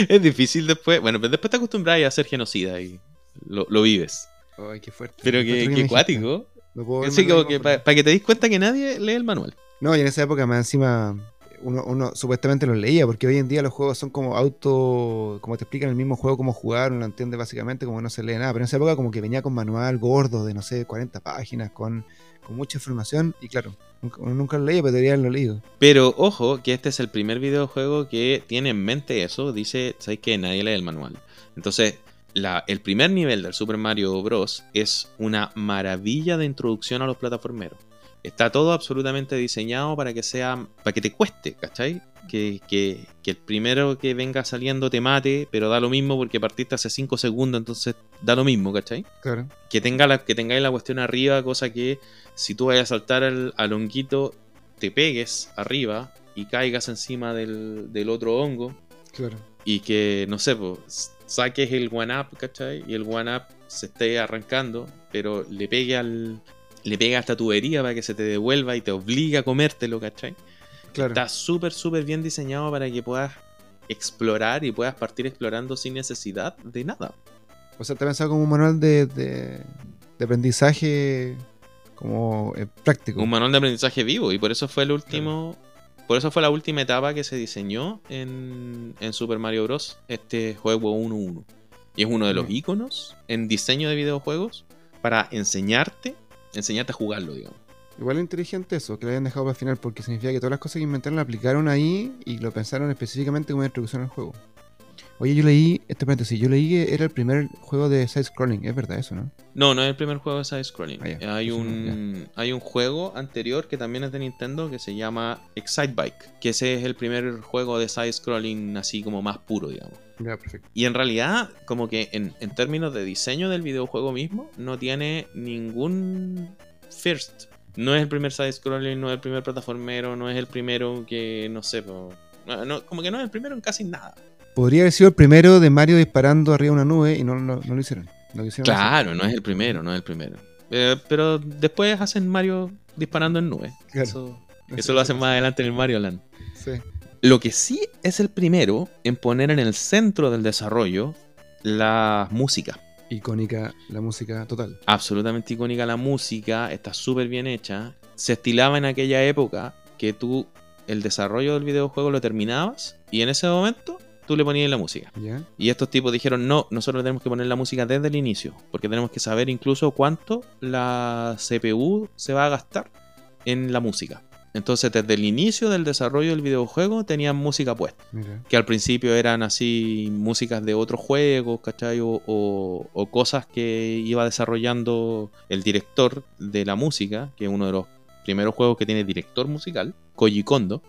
Es difícil después. Bueno, pero después te acostumbras a hacer genocida y lo, lo vives. Ay, qué fuerte. Pero que dijiste. cuático. No puedo Así verme como que para que te des cuenta que nadie lee el manual. No, y en esa época más encima uno, uno supuestamente los leía, porque hoy en día los juegos son como auto, como te explican el mismo juego cómo jugar, uno lo entiende básicamente como no se lee nada, pero en esa época como que venía con manual gordo de no sé, 40 páginas, con, con mucha información, y claro, nunca, uno nunca lo leía, pero debería haberlo leído. Pero ojo, que este es el primer videojuego que tiene en mente eso. Dice, ¿sabes que Nadie lee el manual. Entonces, la- el primer nivel del Super Mario Bros. es una maravilla de introducción a los plataformeros. Está todo absolutamente diseñado para que sea. para que te cueste, ¿cachai? Que, que- que el primero que venga saliendo te mate, pero da lo mismo porque partiste hace 5 segundos, entonces da lo mismo, ¿cachai? Claro. que tenga la, que tengáis la cuestión arriba, cosa que si tú vayas a saltar al, al honguito, te pegues arriba y caigas encima del, del otro hongo Claro. y que, no sé, pues, saques el one-up, ¿cachai? Y el one-up se esté arrancando, pero le pegue al... Le pega hasta tubería para que se te devuelva y te obliga a comértelo, ¿cachai? Claro. Está súper, súper bien diseñado para que puedas explorar y puedas partir explorando sin necesidad de nada. O sea, está pensado como un manual de, de, de aprendizaje como eh, práctico. Un manual de aprendizaje vivo y por eso fue el último. Por eso fue la última etapa que se diseñó en, en Super Mario Bros. Este juego 1-1. Y es uno de los iconos en diseño de videojuegos para enseñarte, enseñarte a jugarlo, digamos. Igual es inteligente eso, que lo hayan dejado para el final, porque significa que todas las cosas que inventaron las aplicaron ahí y lo pensaron específicamente como una introducción al juego. Oye, yo leí, este paréntesis, yo leí que era el primer juego de side-scrolling, es verdad eso, ¿no? No, no es el primer juego de side scrolling. Ah, hay, un, hay un juego anterior que también es de Nintendo que se llama Excite Bike, que ese es el primer juego de side scrolling así como más puro, digamos. Ya, perfecto. Y en realidad, como que en, en términos de diseño del videojuego mismo, no tiene ningún first. No es el primer side-scrolling, no es el primer plataformero, no es el primero que, no sé, no- no- como que no es el primero en casi nada. Podría haber sido el primero de Mario disparando arriba de una nube y no, no, no lo hicieron. No Claro, no es el primero, no es el primero. Eh, pero después hacen Mario disparando en nubes. Claro. Eso, eso lo hacen más adelante en el Mario Land. Sí. Lo que sí es el primero en poner en el centro del desarrollo la música. Icónica la música total. absolutamente icónica la música, está súper bien hecha. Se estilaba en aquella época que tú el desarrollo del videojuego lo terminabas y en ese momento tú le ponías la música. Y estos tipos dijeron, no, nosotros tenemos que poner la música desde el inicio, porque tenemos que saber incluso cuánto la CPU se va a gastar en la música. Entonces, desde el inicio del desarrollo del videojuego tenían música puesta. Mira. Que al principio eran así músicas de otros juegos, ¿cachai? O, o- o cosas que iba desarrollando el director de la música, que es uno de los primeros juegos que tiene director musical, Koji Kondo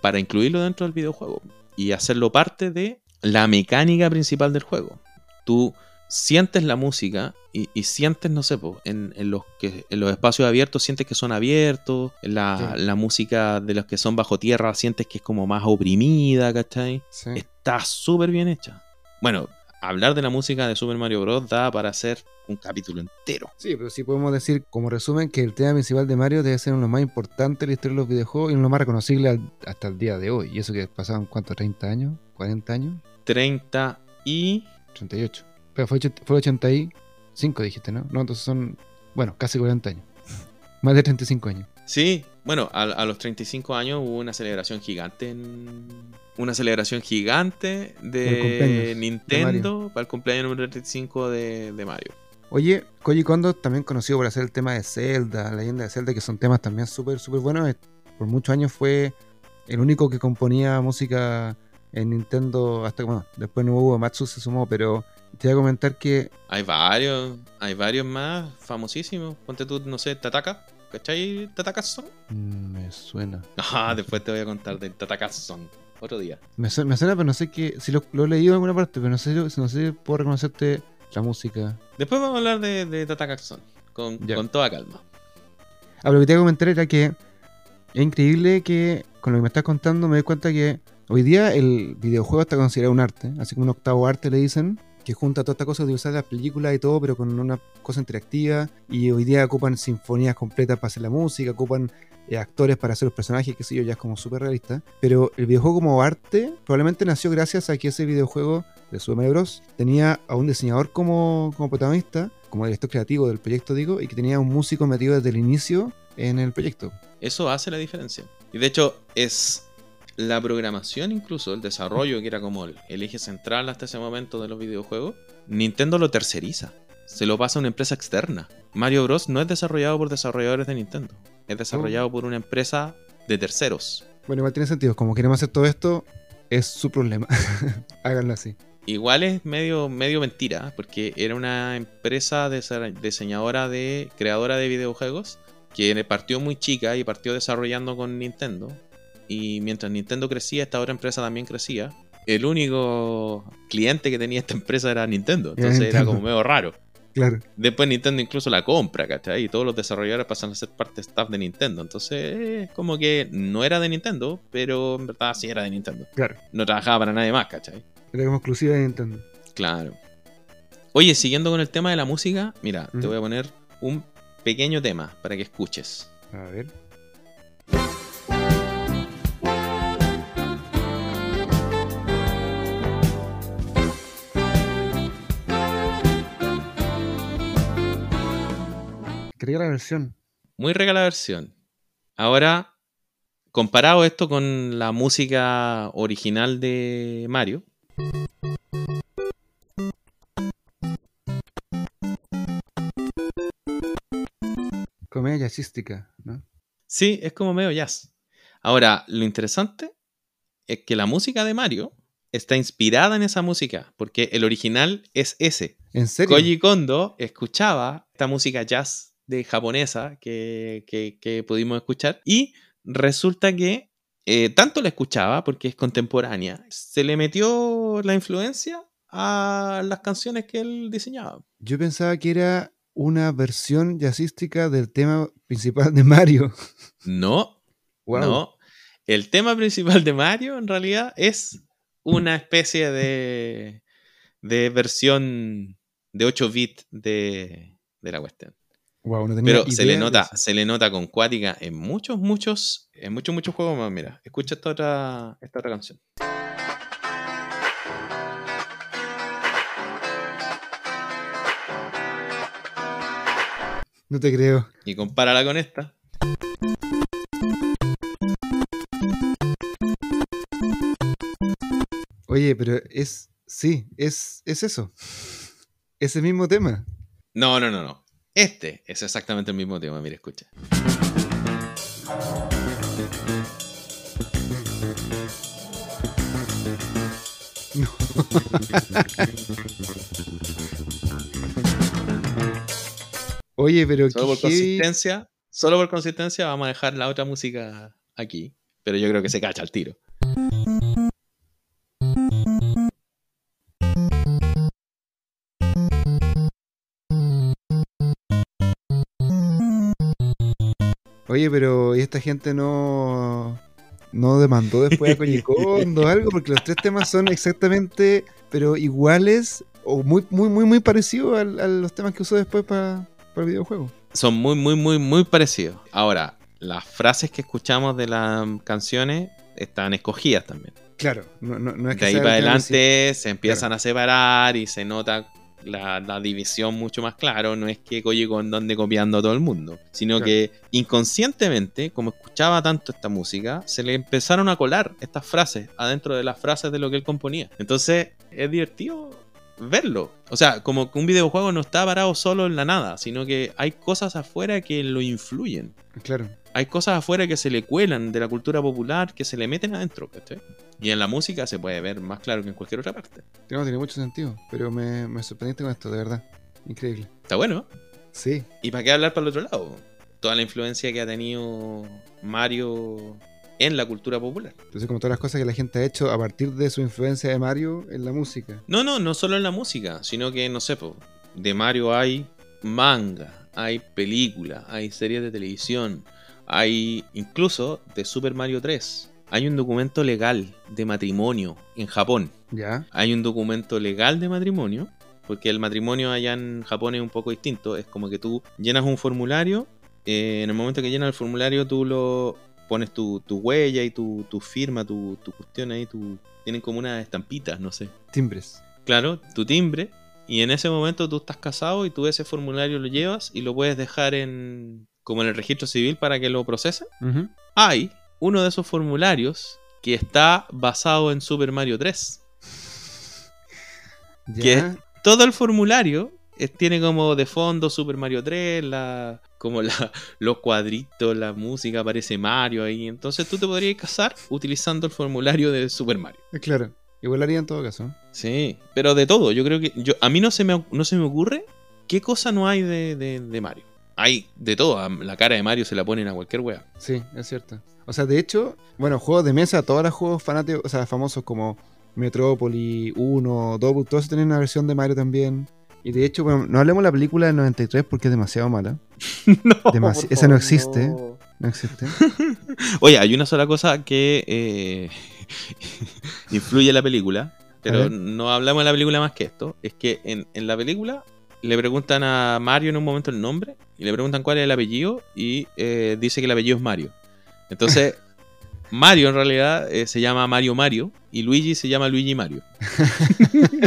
para incluirlo dentro del videojuego y hacerlo parte de la mecánica principal del juego. Tú sientes la música y, y sientes, no sé, po, en, en los que, en los espacios abiertos sientes que son abiertos, la, Sí. la música de los que son bajo tierra sientes que es como más oprimida, ¿cachai? Sí. Está súper bien hecha. Bueno, hablar de la música de Super Mario Bros. da para hacer un capítulo entero. Sí, pero sí podemos decir como resumen que el tema principal de Mario debe ser uno de los más importantes de la historia de los videojuegos y uno de los más reconocible al- hasta el día de hoy. Y eso que pasaban, ¿cuánto? ¿30 años? ¿40 años? 30 y 38. Pero fue, fue 85, dijiste, ¿no? No, entonces son, bueno, casi 40 años. Más de 35 años. Sí, bueno, a, a los 35 años hubo una celebración gigante en... Una celebración gigante de Nintendo para el cumpleaños número 35 de, de Mario. Oye, Koji Kondo, también conocido por hacer el tema de Zelda, la leyenda de Zelda, que son temas también súper, súper buenos. eh, Por muchos años fue el único que componía música en Nintendo, hasta que, bueno, después no hubo, Matsu se sumó, pero te voy a comentar que Hay varios, hay varios más famosísimos. Ponte tú, no sé, Tataka. ¿Cachai Tataka Son? mm, me suena. Ah, después te voy a contar del Tataka Son. Otro día. Me suena, me suena, pero no sé qué, si lo, lo he leído en alguna parte, pero no sé, no sé si puedo reconocerte la música. Después vamos a hablar de, de. Con, con toda calma. Ah, lo que te iba a comentar era que es increíble que con lo que me estás contando me doy cuenta que hoy día el videojuego está considerado un arte, así como un octavo arte le dicen, que junta todas estas cosas de usar las películas y todo, pero con una cosa interactiva. Y hoy día ocupan sinfonías completas para hacer la música, ocupan eh, actores para hacer los personajes, que sé yo, ya es como súper realista. Pero el videojuego como arte probablemente nació gracias a que ese videojuego de Super Mario Bros. tenía a un diseñador como, como protagonista, como director creativo del proyecto, digo, y que tenía un músico metido desde el inicio en el proyecto. Eso hace la diferencia. Y de hecho, es la programación, incluso el desarrollo, que era como el, el eje central hasta ese momento de los videojuegos. Nintendo lo terceriza. Se lo pasa a una empresa externa. Mario Bros. no es desarrollado por desarrolladores de Nintendo. Es desarrollado por una empresa de terceros. Bueno, igual tiene sentido, como queremos hacer todo esto, es su problema. Háganlo así. Igual es medio, medio mentira, porque era una empresa diseñadora de. creadora de videojuegos que partió muy chica y partió desarrollando con Nintendo. Y mientras Nintendo crecía, esta otra empresa también crecía. El único cliente que tenía esta empresa era Nintendo. Entonces era como medio raro. Claro. Después Nintendo incluso la compra, ¿cachai? Y todos los desarrolladores pasan a ser parte staff de Nintendo. Entonces, es como que no era de Nintendo, pero en verdad sí era de Nintendo. Claro. No trabajaba para nadie más, ¿cachai? Era como exclusiva de Nintendo. Claro. Oye, siguiendo con el tema de la música, mira, te voy a poner un pequeño tema para que escuches. A ver. Quería la versión. Muy rica la versión. Ahora, comparado esto con la música original de Mario, Comedia jazzística, ¿no? sí, es como medio jazz. Ahora, lo interesante es que la música de Mario está inspirada en esa música, porque el original es ese. ¿En serio? Koji Kondo escuchaba esta música jazz de japonesa que, que- que pudimos escuchar y resulta que eh, tanto la escuchaba porque es contemporánea, se le metió la influencia a las canciones que él diseñaba. Yo pensaba que era una versión jazzística del tema principal de Mario. No, Wow. no. El tema principal de Mario en realidad es una especie de, de versión de 8 bits de, de la cuestión. Wow, no tenía Pero se le nota, se le nota con cuática en muchos, muchos, en muchos, muchos juegos más. Mira, escucha esta otra, esta otra canción. No te creo. Y compárala con esta. Oye, Oye, pero es. Sí, es, es eso. Ese mismo tema. No, no, no, no. Este es exactamente el mismo tema, mira, escucha. Oye, pero Solo por consistencia, solo por consistencia vamos a dejar la otra música aquí. Pero yo creo que se cacha al tiro. Oye, pero ¿y esta gente no, no demandó después a Coñicondo o algo? Porque los tres temas son exactamente, pero iguales o muy, muy, muy, muy parecidos a, los temas que usó después para el videojuego. Son muy, muy, muy, muy parecidos. Ahora, las frases que escuchamos de las canciones están escogidas también. Claro, no, no, no es que De ahí sea para adelante se empiezan a separar y se nota la, la división mucho más claro. No es que Koji Kondo ande copiando a todo el mundo, sino Claro. que inconscientemente, como escuchaba tanto esta música, se le empezaron a colar estas frases adentro de las frases de lo que él componía. Entonces es divertido verlo. O sea, como que un videojuego no está parado solo en la nada, sino que hay cosas afuera que lo influyen. Claro. Hay cosas afuera que se le cuelan de la cultura popular, que se le meten adentro, ¿cachai? Y en la música se puede ver más claro que en cualquier otra parte. No, tiene mucho sentido, pero me, me sorprendiste con esto, de verdad. Increíble. Está bueno. Sí, ¿Y para qué hablar para el otro lado? Toda la influencia que ha tenido Mario en la cultura popular. entonces como todas las cosas que la gente ha hecho a partir de su influencia de Mario en la música. No, no, no solo en la música, sino que, no sé, po, de Mario hay manga, hay película, hay series de televisión, hay incluso de Super Mario 3. Hay un documento legal de matrimonio en Japón. Ya, hay un documento legal de matrimonio, porque el matrimonio allá en Japón es un poco distinto. Es como que tú llenas un formulario, eh, en el momento que llenas el formulario tú lo pones tu, tu huella y tu, tu firma, tu, tu cuestión ahí, tu, tienen como unas estampitas, no sé. timbres. Claro, tu timbre, y en ese momento tú estás casado y tú ese formulario lo llevas y lo puedes dejar en como en el registro civil para que lo procesen. Hay uno de esos formularios que está basado en Super Mario 3. Ya, ¿Qué? todo el formulario tiene como de fondo Super Mario 3, la, como la, los cuadritos, la música, aparece Mario ahí. Entonces tú te podrías casar utilizando el formulario de Super Mario. eh, claro. Igual haría en todo caso. Sí, pero de todo. Yo creo que yo, a mí no se me, no se me ocurre qué cosa no hay de, de- de Mario. Hay de todo. La cara de Mario se la ponen a cualquier wea. Sí, es cierto. O sea, de hecho, bueno, juegos de mesa, todos los juegos fanáticos, o sea, famosos como Metrópoli, 1, Double, todos tienen una versión de Mario también. Y de hecho, bueno, no hablemos de la película del 93 porque es demasiado mala. no, Demasi- esa no existe. no. No existe. Oye, hay una sola cosa que eh, influye en la película, pero no hablamos de la película más que esto. Es que en, en la película le preguntan a Mario en un momento el nombre y le preguntan cuál es el apellido y eh, dice que el apellido es Mario. Entonces, Mario en realidad eh, se llama Mario Mario y Luigi se llama Luigi Mario.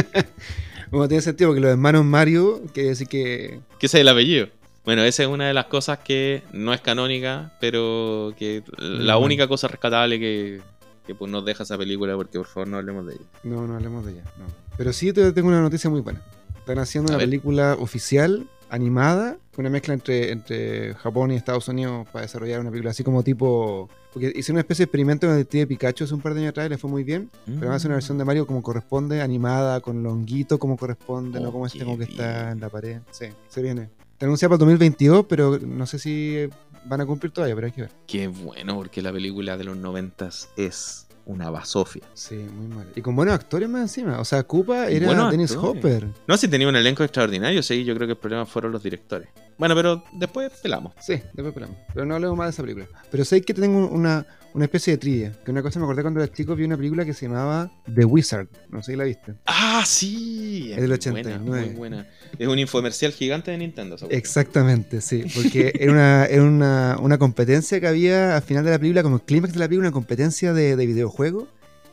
Bueno, tiene sentido porque los hermanos Mario, quiere decir que. que ese es el apellido. Bueno, esa es una de las cosas que no es canónica, pero que la única cosa rescatable que, que pues, nos deja esa película, porque por favor no hablemos de ella. No, no hablemos de ella. No. Pero sí te tengo una noticia muy buena. Están haciendo A una ver. película oficial, animada, una mezcla entre, entre Japón y Estados Unidos para desarrollar una película así como tipo. Porque hice una especie de experimento con el detective Pikachu hace un par de años atrás y le fue muy bien. Pero van a hacer una versión de Mario como corresponde, animada, con longuito como corresponde, no como este como que está en la pared. Sí, se viene. Está anunciado para el 2022, pero no sé si van a cumplir todavía, pero hay que ver. Qué bueno, porque la película de los noventas es una basofia. Sí, muy mal. Y con buenos actores más encima. O sea, Koopa era Dennis. Hopper. No, si tenía un elenco extraordinario, sí, yo creo que el problema fueron los directores. Bueno, pero después pelamos. Sí, después esperamos. Pero no hablemos más de esa película. Pero sé que tengo una, una especie de trivia. Que una cosa me acordé cuando era chico, vi una película que se llamaba The Wizard. No sé si la viste. Ah, sí. Es del muy 89. Buena, muy buena. Es un infomercial gigante de Nintendo. cuestión. Exactamente, sí. Porque era, una, era una, una competencia que había al final de la película, como el clímax de la película, una competencia de, de videojuego.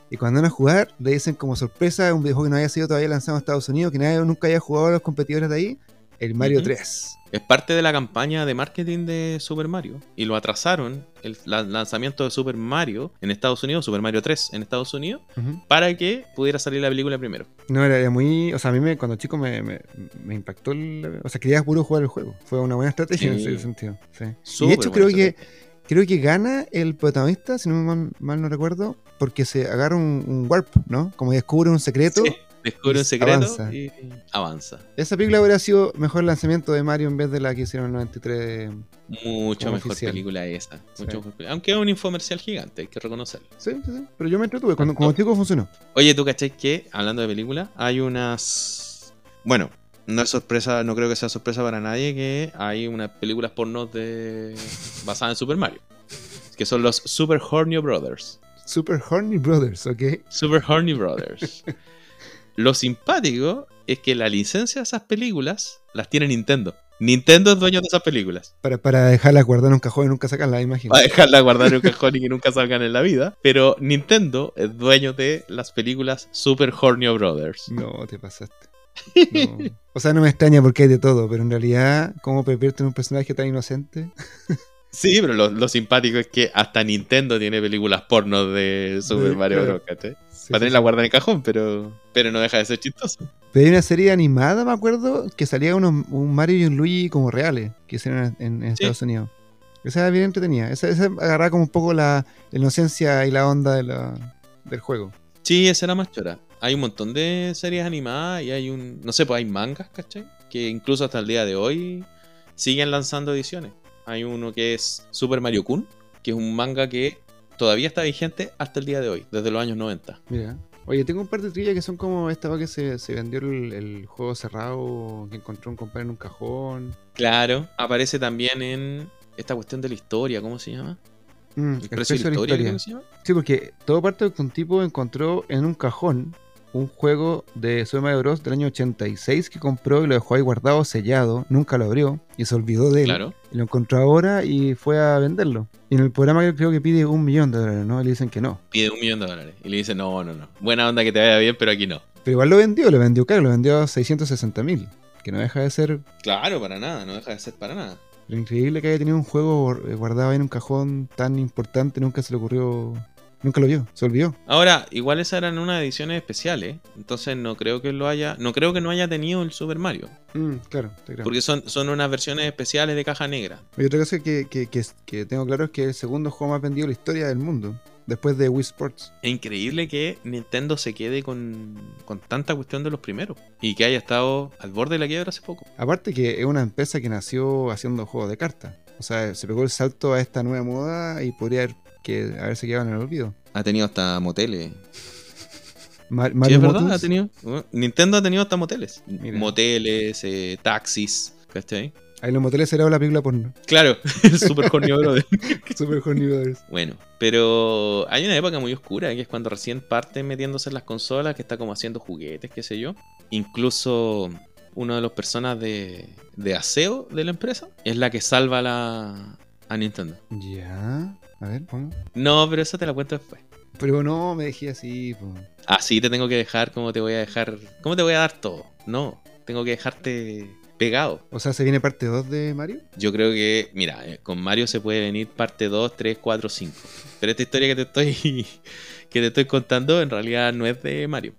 Y cuando van a jugar, le dicen como sorpresa un videojuego que no haya sido todavía lanzado en Estados Unidos, que nadie nunca haya jugado a los competidores de ahí. El Mario Ujú. 3. Es parte de la campaña de marketing de Super Mario. Y lo atrasaron el la- lanzamiento de Super Mario en Estados Unidos, Super Mario 3 en Estados Unidos, para que pudiera salir la película primero. No, era, era muy. O sea, a mí me, cuando chico me, me, me impactó. el- o sea, quería puro jugar el juego. Fue una buena estrategia en ese sentido. sí. Y de hecho, creo que, creo que gana el protagonista, si no me mal, mal no recuerdo, porque se agarra un, un warp, ¿no? Como descubre un secreto. Sí, descubre un secreto avanza. y avanza. Esa película hubiera sido mejor lanzamiento de Mario en vez de la que hicieron en el 93. Mucho mejor oficial. película esa. Sí. mucho mejor película. Aunque es un infomercial gigante, hay que reconocerlo. Sí, sí, sí. Pero yo me entretuve. Cuando, como chico funcionó. Oye, ¿tú cachai que, hablando de película, hay unas... Bueno, no es sorpresa, no creo que sea sorpresa para nadie que hay unas películas pornos de... basadas en Super Mario. Que son los Super Horny Brothers. Super Horny Brothers, ¿ok? Super Horny Brothers. Lo simpático es que la licencia de esas películas las tiene Nintendo. Nintendo es dueño de esas películas. Para, para dejarla guardada en un cajón y nunca sacarla, imagino. Para dejarla guardar en un cajón y que nunca salgan en la vida. Pero Nintendo es dueño de las películas Super Horny Brothers. No, te pasaste. No. O sea, no me extraña porque hay de todo, pero en realidad, ¿cómo pervierten un personaje tan inocente? Sí, pero lo, lo simpático es que hasta Nintendo tiene películas porno de Super Sí, Mario claro. Bros. ¿cachai? Sí, Para sí, tenerla sí. guardada en el cajón, pero, pero no deja de ser chistoso. Pero hay una serie animada, me acuerdo, que salía unos, un Mario y un Luigi como reales, que hicieron en. Estados Unidos. Esa era bien entretenida. Esa, esa agarraba como un poco la, la inocencia y la onda de la, del juego. Sí, esa era más chora. Hay un montón de series animadas y hay un. No sé, pues hay mangas, ¿cachai? Que incluso hasta el día de hoy siguen lanzando ediciones. Hay uno que es Super Mario Kun, que es un manga que todavía está vigente hasta el día de hoy, desde los años 90. Mira. Oye, tengo un par de trillas que son como esta vez que se, se vendió el, el juego cerrado, que encontró un compadre en un cajón. Claro, aparece también en esta cuestión de la historia, ¿cómo se llama? Mm, El precio de la historia, que se llama. Sí, porque todo parte de que un tipo encontró en un cajón un juego de Super Mario Bros. del año 86 que compró y lo dejó ahí guardado, sellado, nunca lo abrió y se olvidó de él. Claro. Y lo encontró ahora y fue a venderlo. Y en el programa yo creo que pide un millón de dólares, ¿no? Y le dicen que no. Pide un millón de dólares. Y le dice, no, no, no. Buena onda que te vaya bien, pero aquí no. Pero igual lo vendió, lo vendió caro, lo vendió a 660 mil. Que no deja de ser Claro, para nada, no deja de ser para nada. lo increíble que haya tenido un juego eh, guardado ahí en un cajón tan importante, nunca se le ocurrió, nunca lo vio, se olvidó. Ahora, igual esas eran unas ediciones especiales, entonces no creo que lo haya, no creo que no haya tenido el Super Mario, Mm, claro, está claro. porque son, son unas versiones especiales de caja negra. Y otra cosa que, que, que, que tengo claro es que es el segundo juego más vendido de la historia del mundo, después de Wii Sports. Es increíble que Nintendo se quede con, con tanta cuestión de los primeros y que haya estado al borde de la quiebra hace poco. Aparte que es una empresa que nació haciendo juegos de cartas. O sea, se pegó el salto a esta nueva moda y podría haber, que, haberse quedado en el olvido. Ha tenido hasta moteles. Mar- Sí, Mario es verdad, ha tenido. bueno, Nintendo ha tenido hasta moteles. Mira. Moteles, eh, taxis, ¿cachai? Ahí los moteles era la película porno. Claro, el Super Horny Brother. Super Horny Brothers. Bueno, pero hay una época muy oscura que es cuando recién parten metiéndose en las consolas, que está como haciendo juguetes, qué sé yo. Incluso una de las personas de, de aseo de la empresa es la que salva la, a Nintendo. Ya. A ver, ¿cómo? No, pero eso te la cuento después. Pero no, me dejé así. po. Así te tengo que dejar, como te voy a dejar, ¿cómo te voy a dar todo? No, tengo que dejarte pegado. O sea, ¿se viene parte 2 de Mario? Yo creo que, mira, eh, con Mario se puede venir parte 2, 3, 4, 5. Pero esta historia que te estoy que te estoy contando en realidad no es de Mario.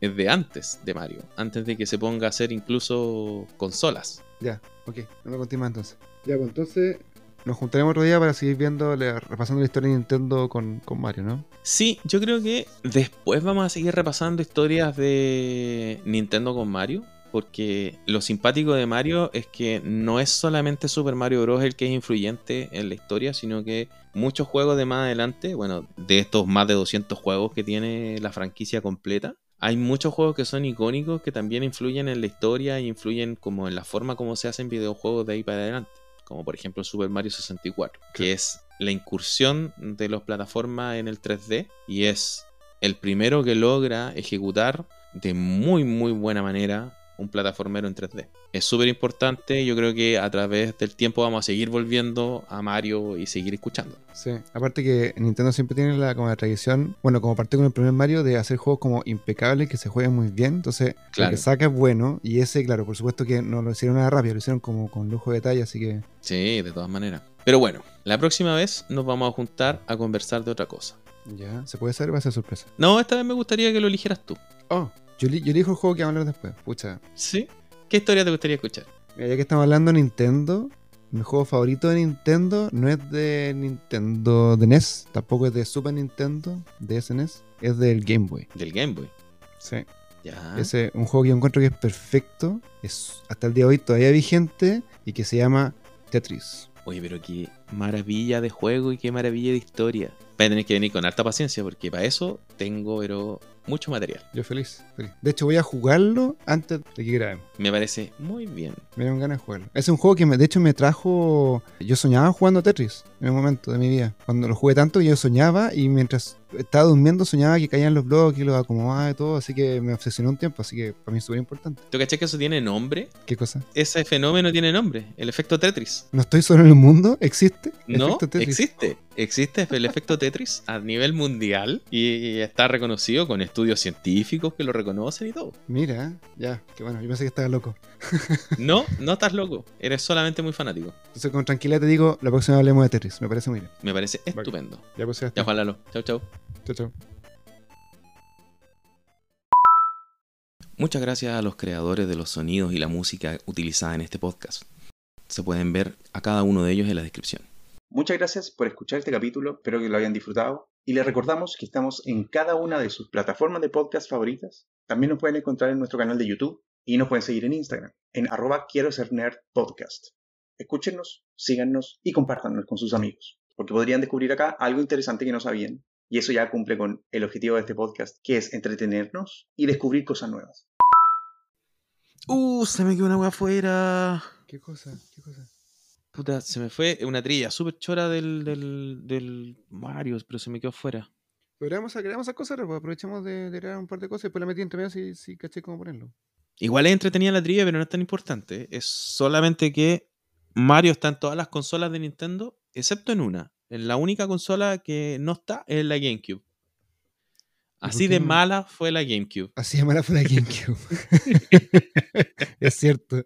Es de antes de Mario. Antes de que se ponga a hacer incluso consolas. Ya, ok, no me conté más entonces. Ya, pues entonces nos juntaremos otro día para seguir viendo, repasando la historia de Nintendo con, con Mario, ¿no? Sí, yo creo que después vamos a seguir repasando historias de Nintendo con Mario. Porque lo simpático de Mario es que no es solamente Super Mario Bros. el que es influyente en la historia, sino que muchos juegos de más adelante, bueno, de estos más de 200 juegos que tiene la franquicia completa, hay muchos juegos que son icónicos que también influyen en la historia e influyen como en la forma como se hacen videojuegos de ahí para adelante. Como por ejemplo Super Mario 64, que es la incursión de las plataformas en el 3D y es el primero que logra ejecutar de muy muy buena manera un plataformero en 3D. Es súper importante, yo creo que a través del tiempo vamos a seguir volviendo a Mario y seguir escuchando. Sí, aparte que Nintendo siempre tiene la, como la tradición, bueno, como partió con el primer Mario, de hacer juegos como impecables que se jueguen muy bien. Entonces, Claro. lo que saca es bueno. Y ese, claro, por supuesto que no lo hicieron nada rápido, lo hicieron como con lujo de detalle, así que. Sí, de todas maneras. Pero bueno, la próxima vez nos vamos a juntar a conversar de otra cosa. Ya. ¿Se puede saber? Va a ser sorpresa. No, esta vez me gustaría que lo eligieras tú. Oh, yo, yo elijo el juego que vamos a hablar después. Pucha. ¿Sí? ¿Qué historia te gustaría escuchar? Mira, ya que estamos hablando de Nintendo, mi juego favorito de Nintendo no es de Nintendo de NES, tampoco es de Super Nintendo, de SNES, es del Game Boy. Del Game Boy. Sí. Ya. Ese un juego que yo encuentro que es perfecto, es hasta el día de hoy todavía vigente y que se llama Tetris. Oye, pero qué maravilla de juego y qué maravilla de historia. Voy a tener que venir con harta paciencia porque para eso tengo, pero mucho material. Yo feliz, feliz. De hecho, voy a jugarlo antes de que grabemos. Me parece muy bien. Me dieron ganas de jugarlo. Es un juego que me- de hecho me trajo. Yo soñaba jugando Tetris en un momento de mi vida. Cuando lo jugué tanto yo soñaba y mientras estaba durmiendo soñaba que caían los bloques y los acomodaba y todo. Así que me obsesionó un tiempo. Así que para mí es súper importante. ¿Tú caché que eso tiene nombre? ¿Qué cosa? Ese fenómeno tiene nombre, el efecto Tetris. ¿No estoy solo en el mundo? ¿Existe? No, Efecto Tetris. existe. Existe el efecto Tetris a nivel mundial y está reconocido con estudios científicos que lo reconocen y todo. Mira, ya, qué bueno. Yo pensé que estaba loco. No, no estás loco. Eres solamente muy fanático. Entonces, con tranquilidad te digo, la próxima hablemos de Tetris. Me parece muy bien. Me parece estupendo. Ya pues ya Ya, Lalo. Chau, chau. Chao, chao. Muchas gracias a los creadores de los sonidos y la música utilizada en este podcast. Se pueden ver a cada uno de ellos en la descripción. Muchas gracias por escuchar este capítulo, espero que lo hayan disfrutado. Y les recordamos que estamos en cada una de sus plataformas de podcast favoritas. También nos pueden encontrar en nuestro canal de YouTube y nos pueden seguir en Instagram, en arroba quiero ser nerd podcast. Escúchenos, síganos y compártanos con sus amigos, porque podrían descubrir acá algo interesante que no sabían. Y eso ya cumple con el objetivo de este podcast, que es entretenernos y descubrir cosas nuevas. Uh, se me quedó una agua afuera. ¿Qué cosa? ¿Qué cosa? Puta, se me fue una trilla súper chora del, del, del Mario, pero se me quedó fuera. Pero a creamos esas cosas, pues aprovechemos de, de crear un par de cosas y después la metí entre medio si, si caché cómo ponerlo. Igual es entretenida la trivia, pero no es tan importante. Es solamente que Mario está en todas las consolas de Nintendo, excepto en una. La única consola que no está es la GameCube. Así de mala fue la GameCube. Así de mala fue la GameCube. es cierto,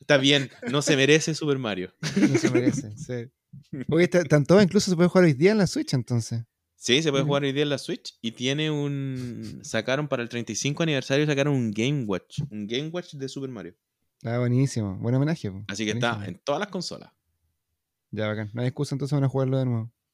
Está bien, no se merece Super Mario. no se merece. Sí. Oye, todas, incluso se puede jugar hoy día en la Switch entonces. Sí, se puede jugar hoy día en la Switch y tiene un... Sacaron para el 35 aniversario, sacaron un Game Watch. Un Game Watch de Super Mario. Ah, buenísimo. Buen homenaje. Así que está en todas las consolas. Ya, bacán. No hay excusa entonces van a jugarlo de nuevo.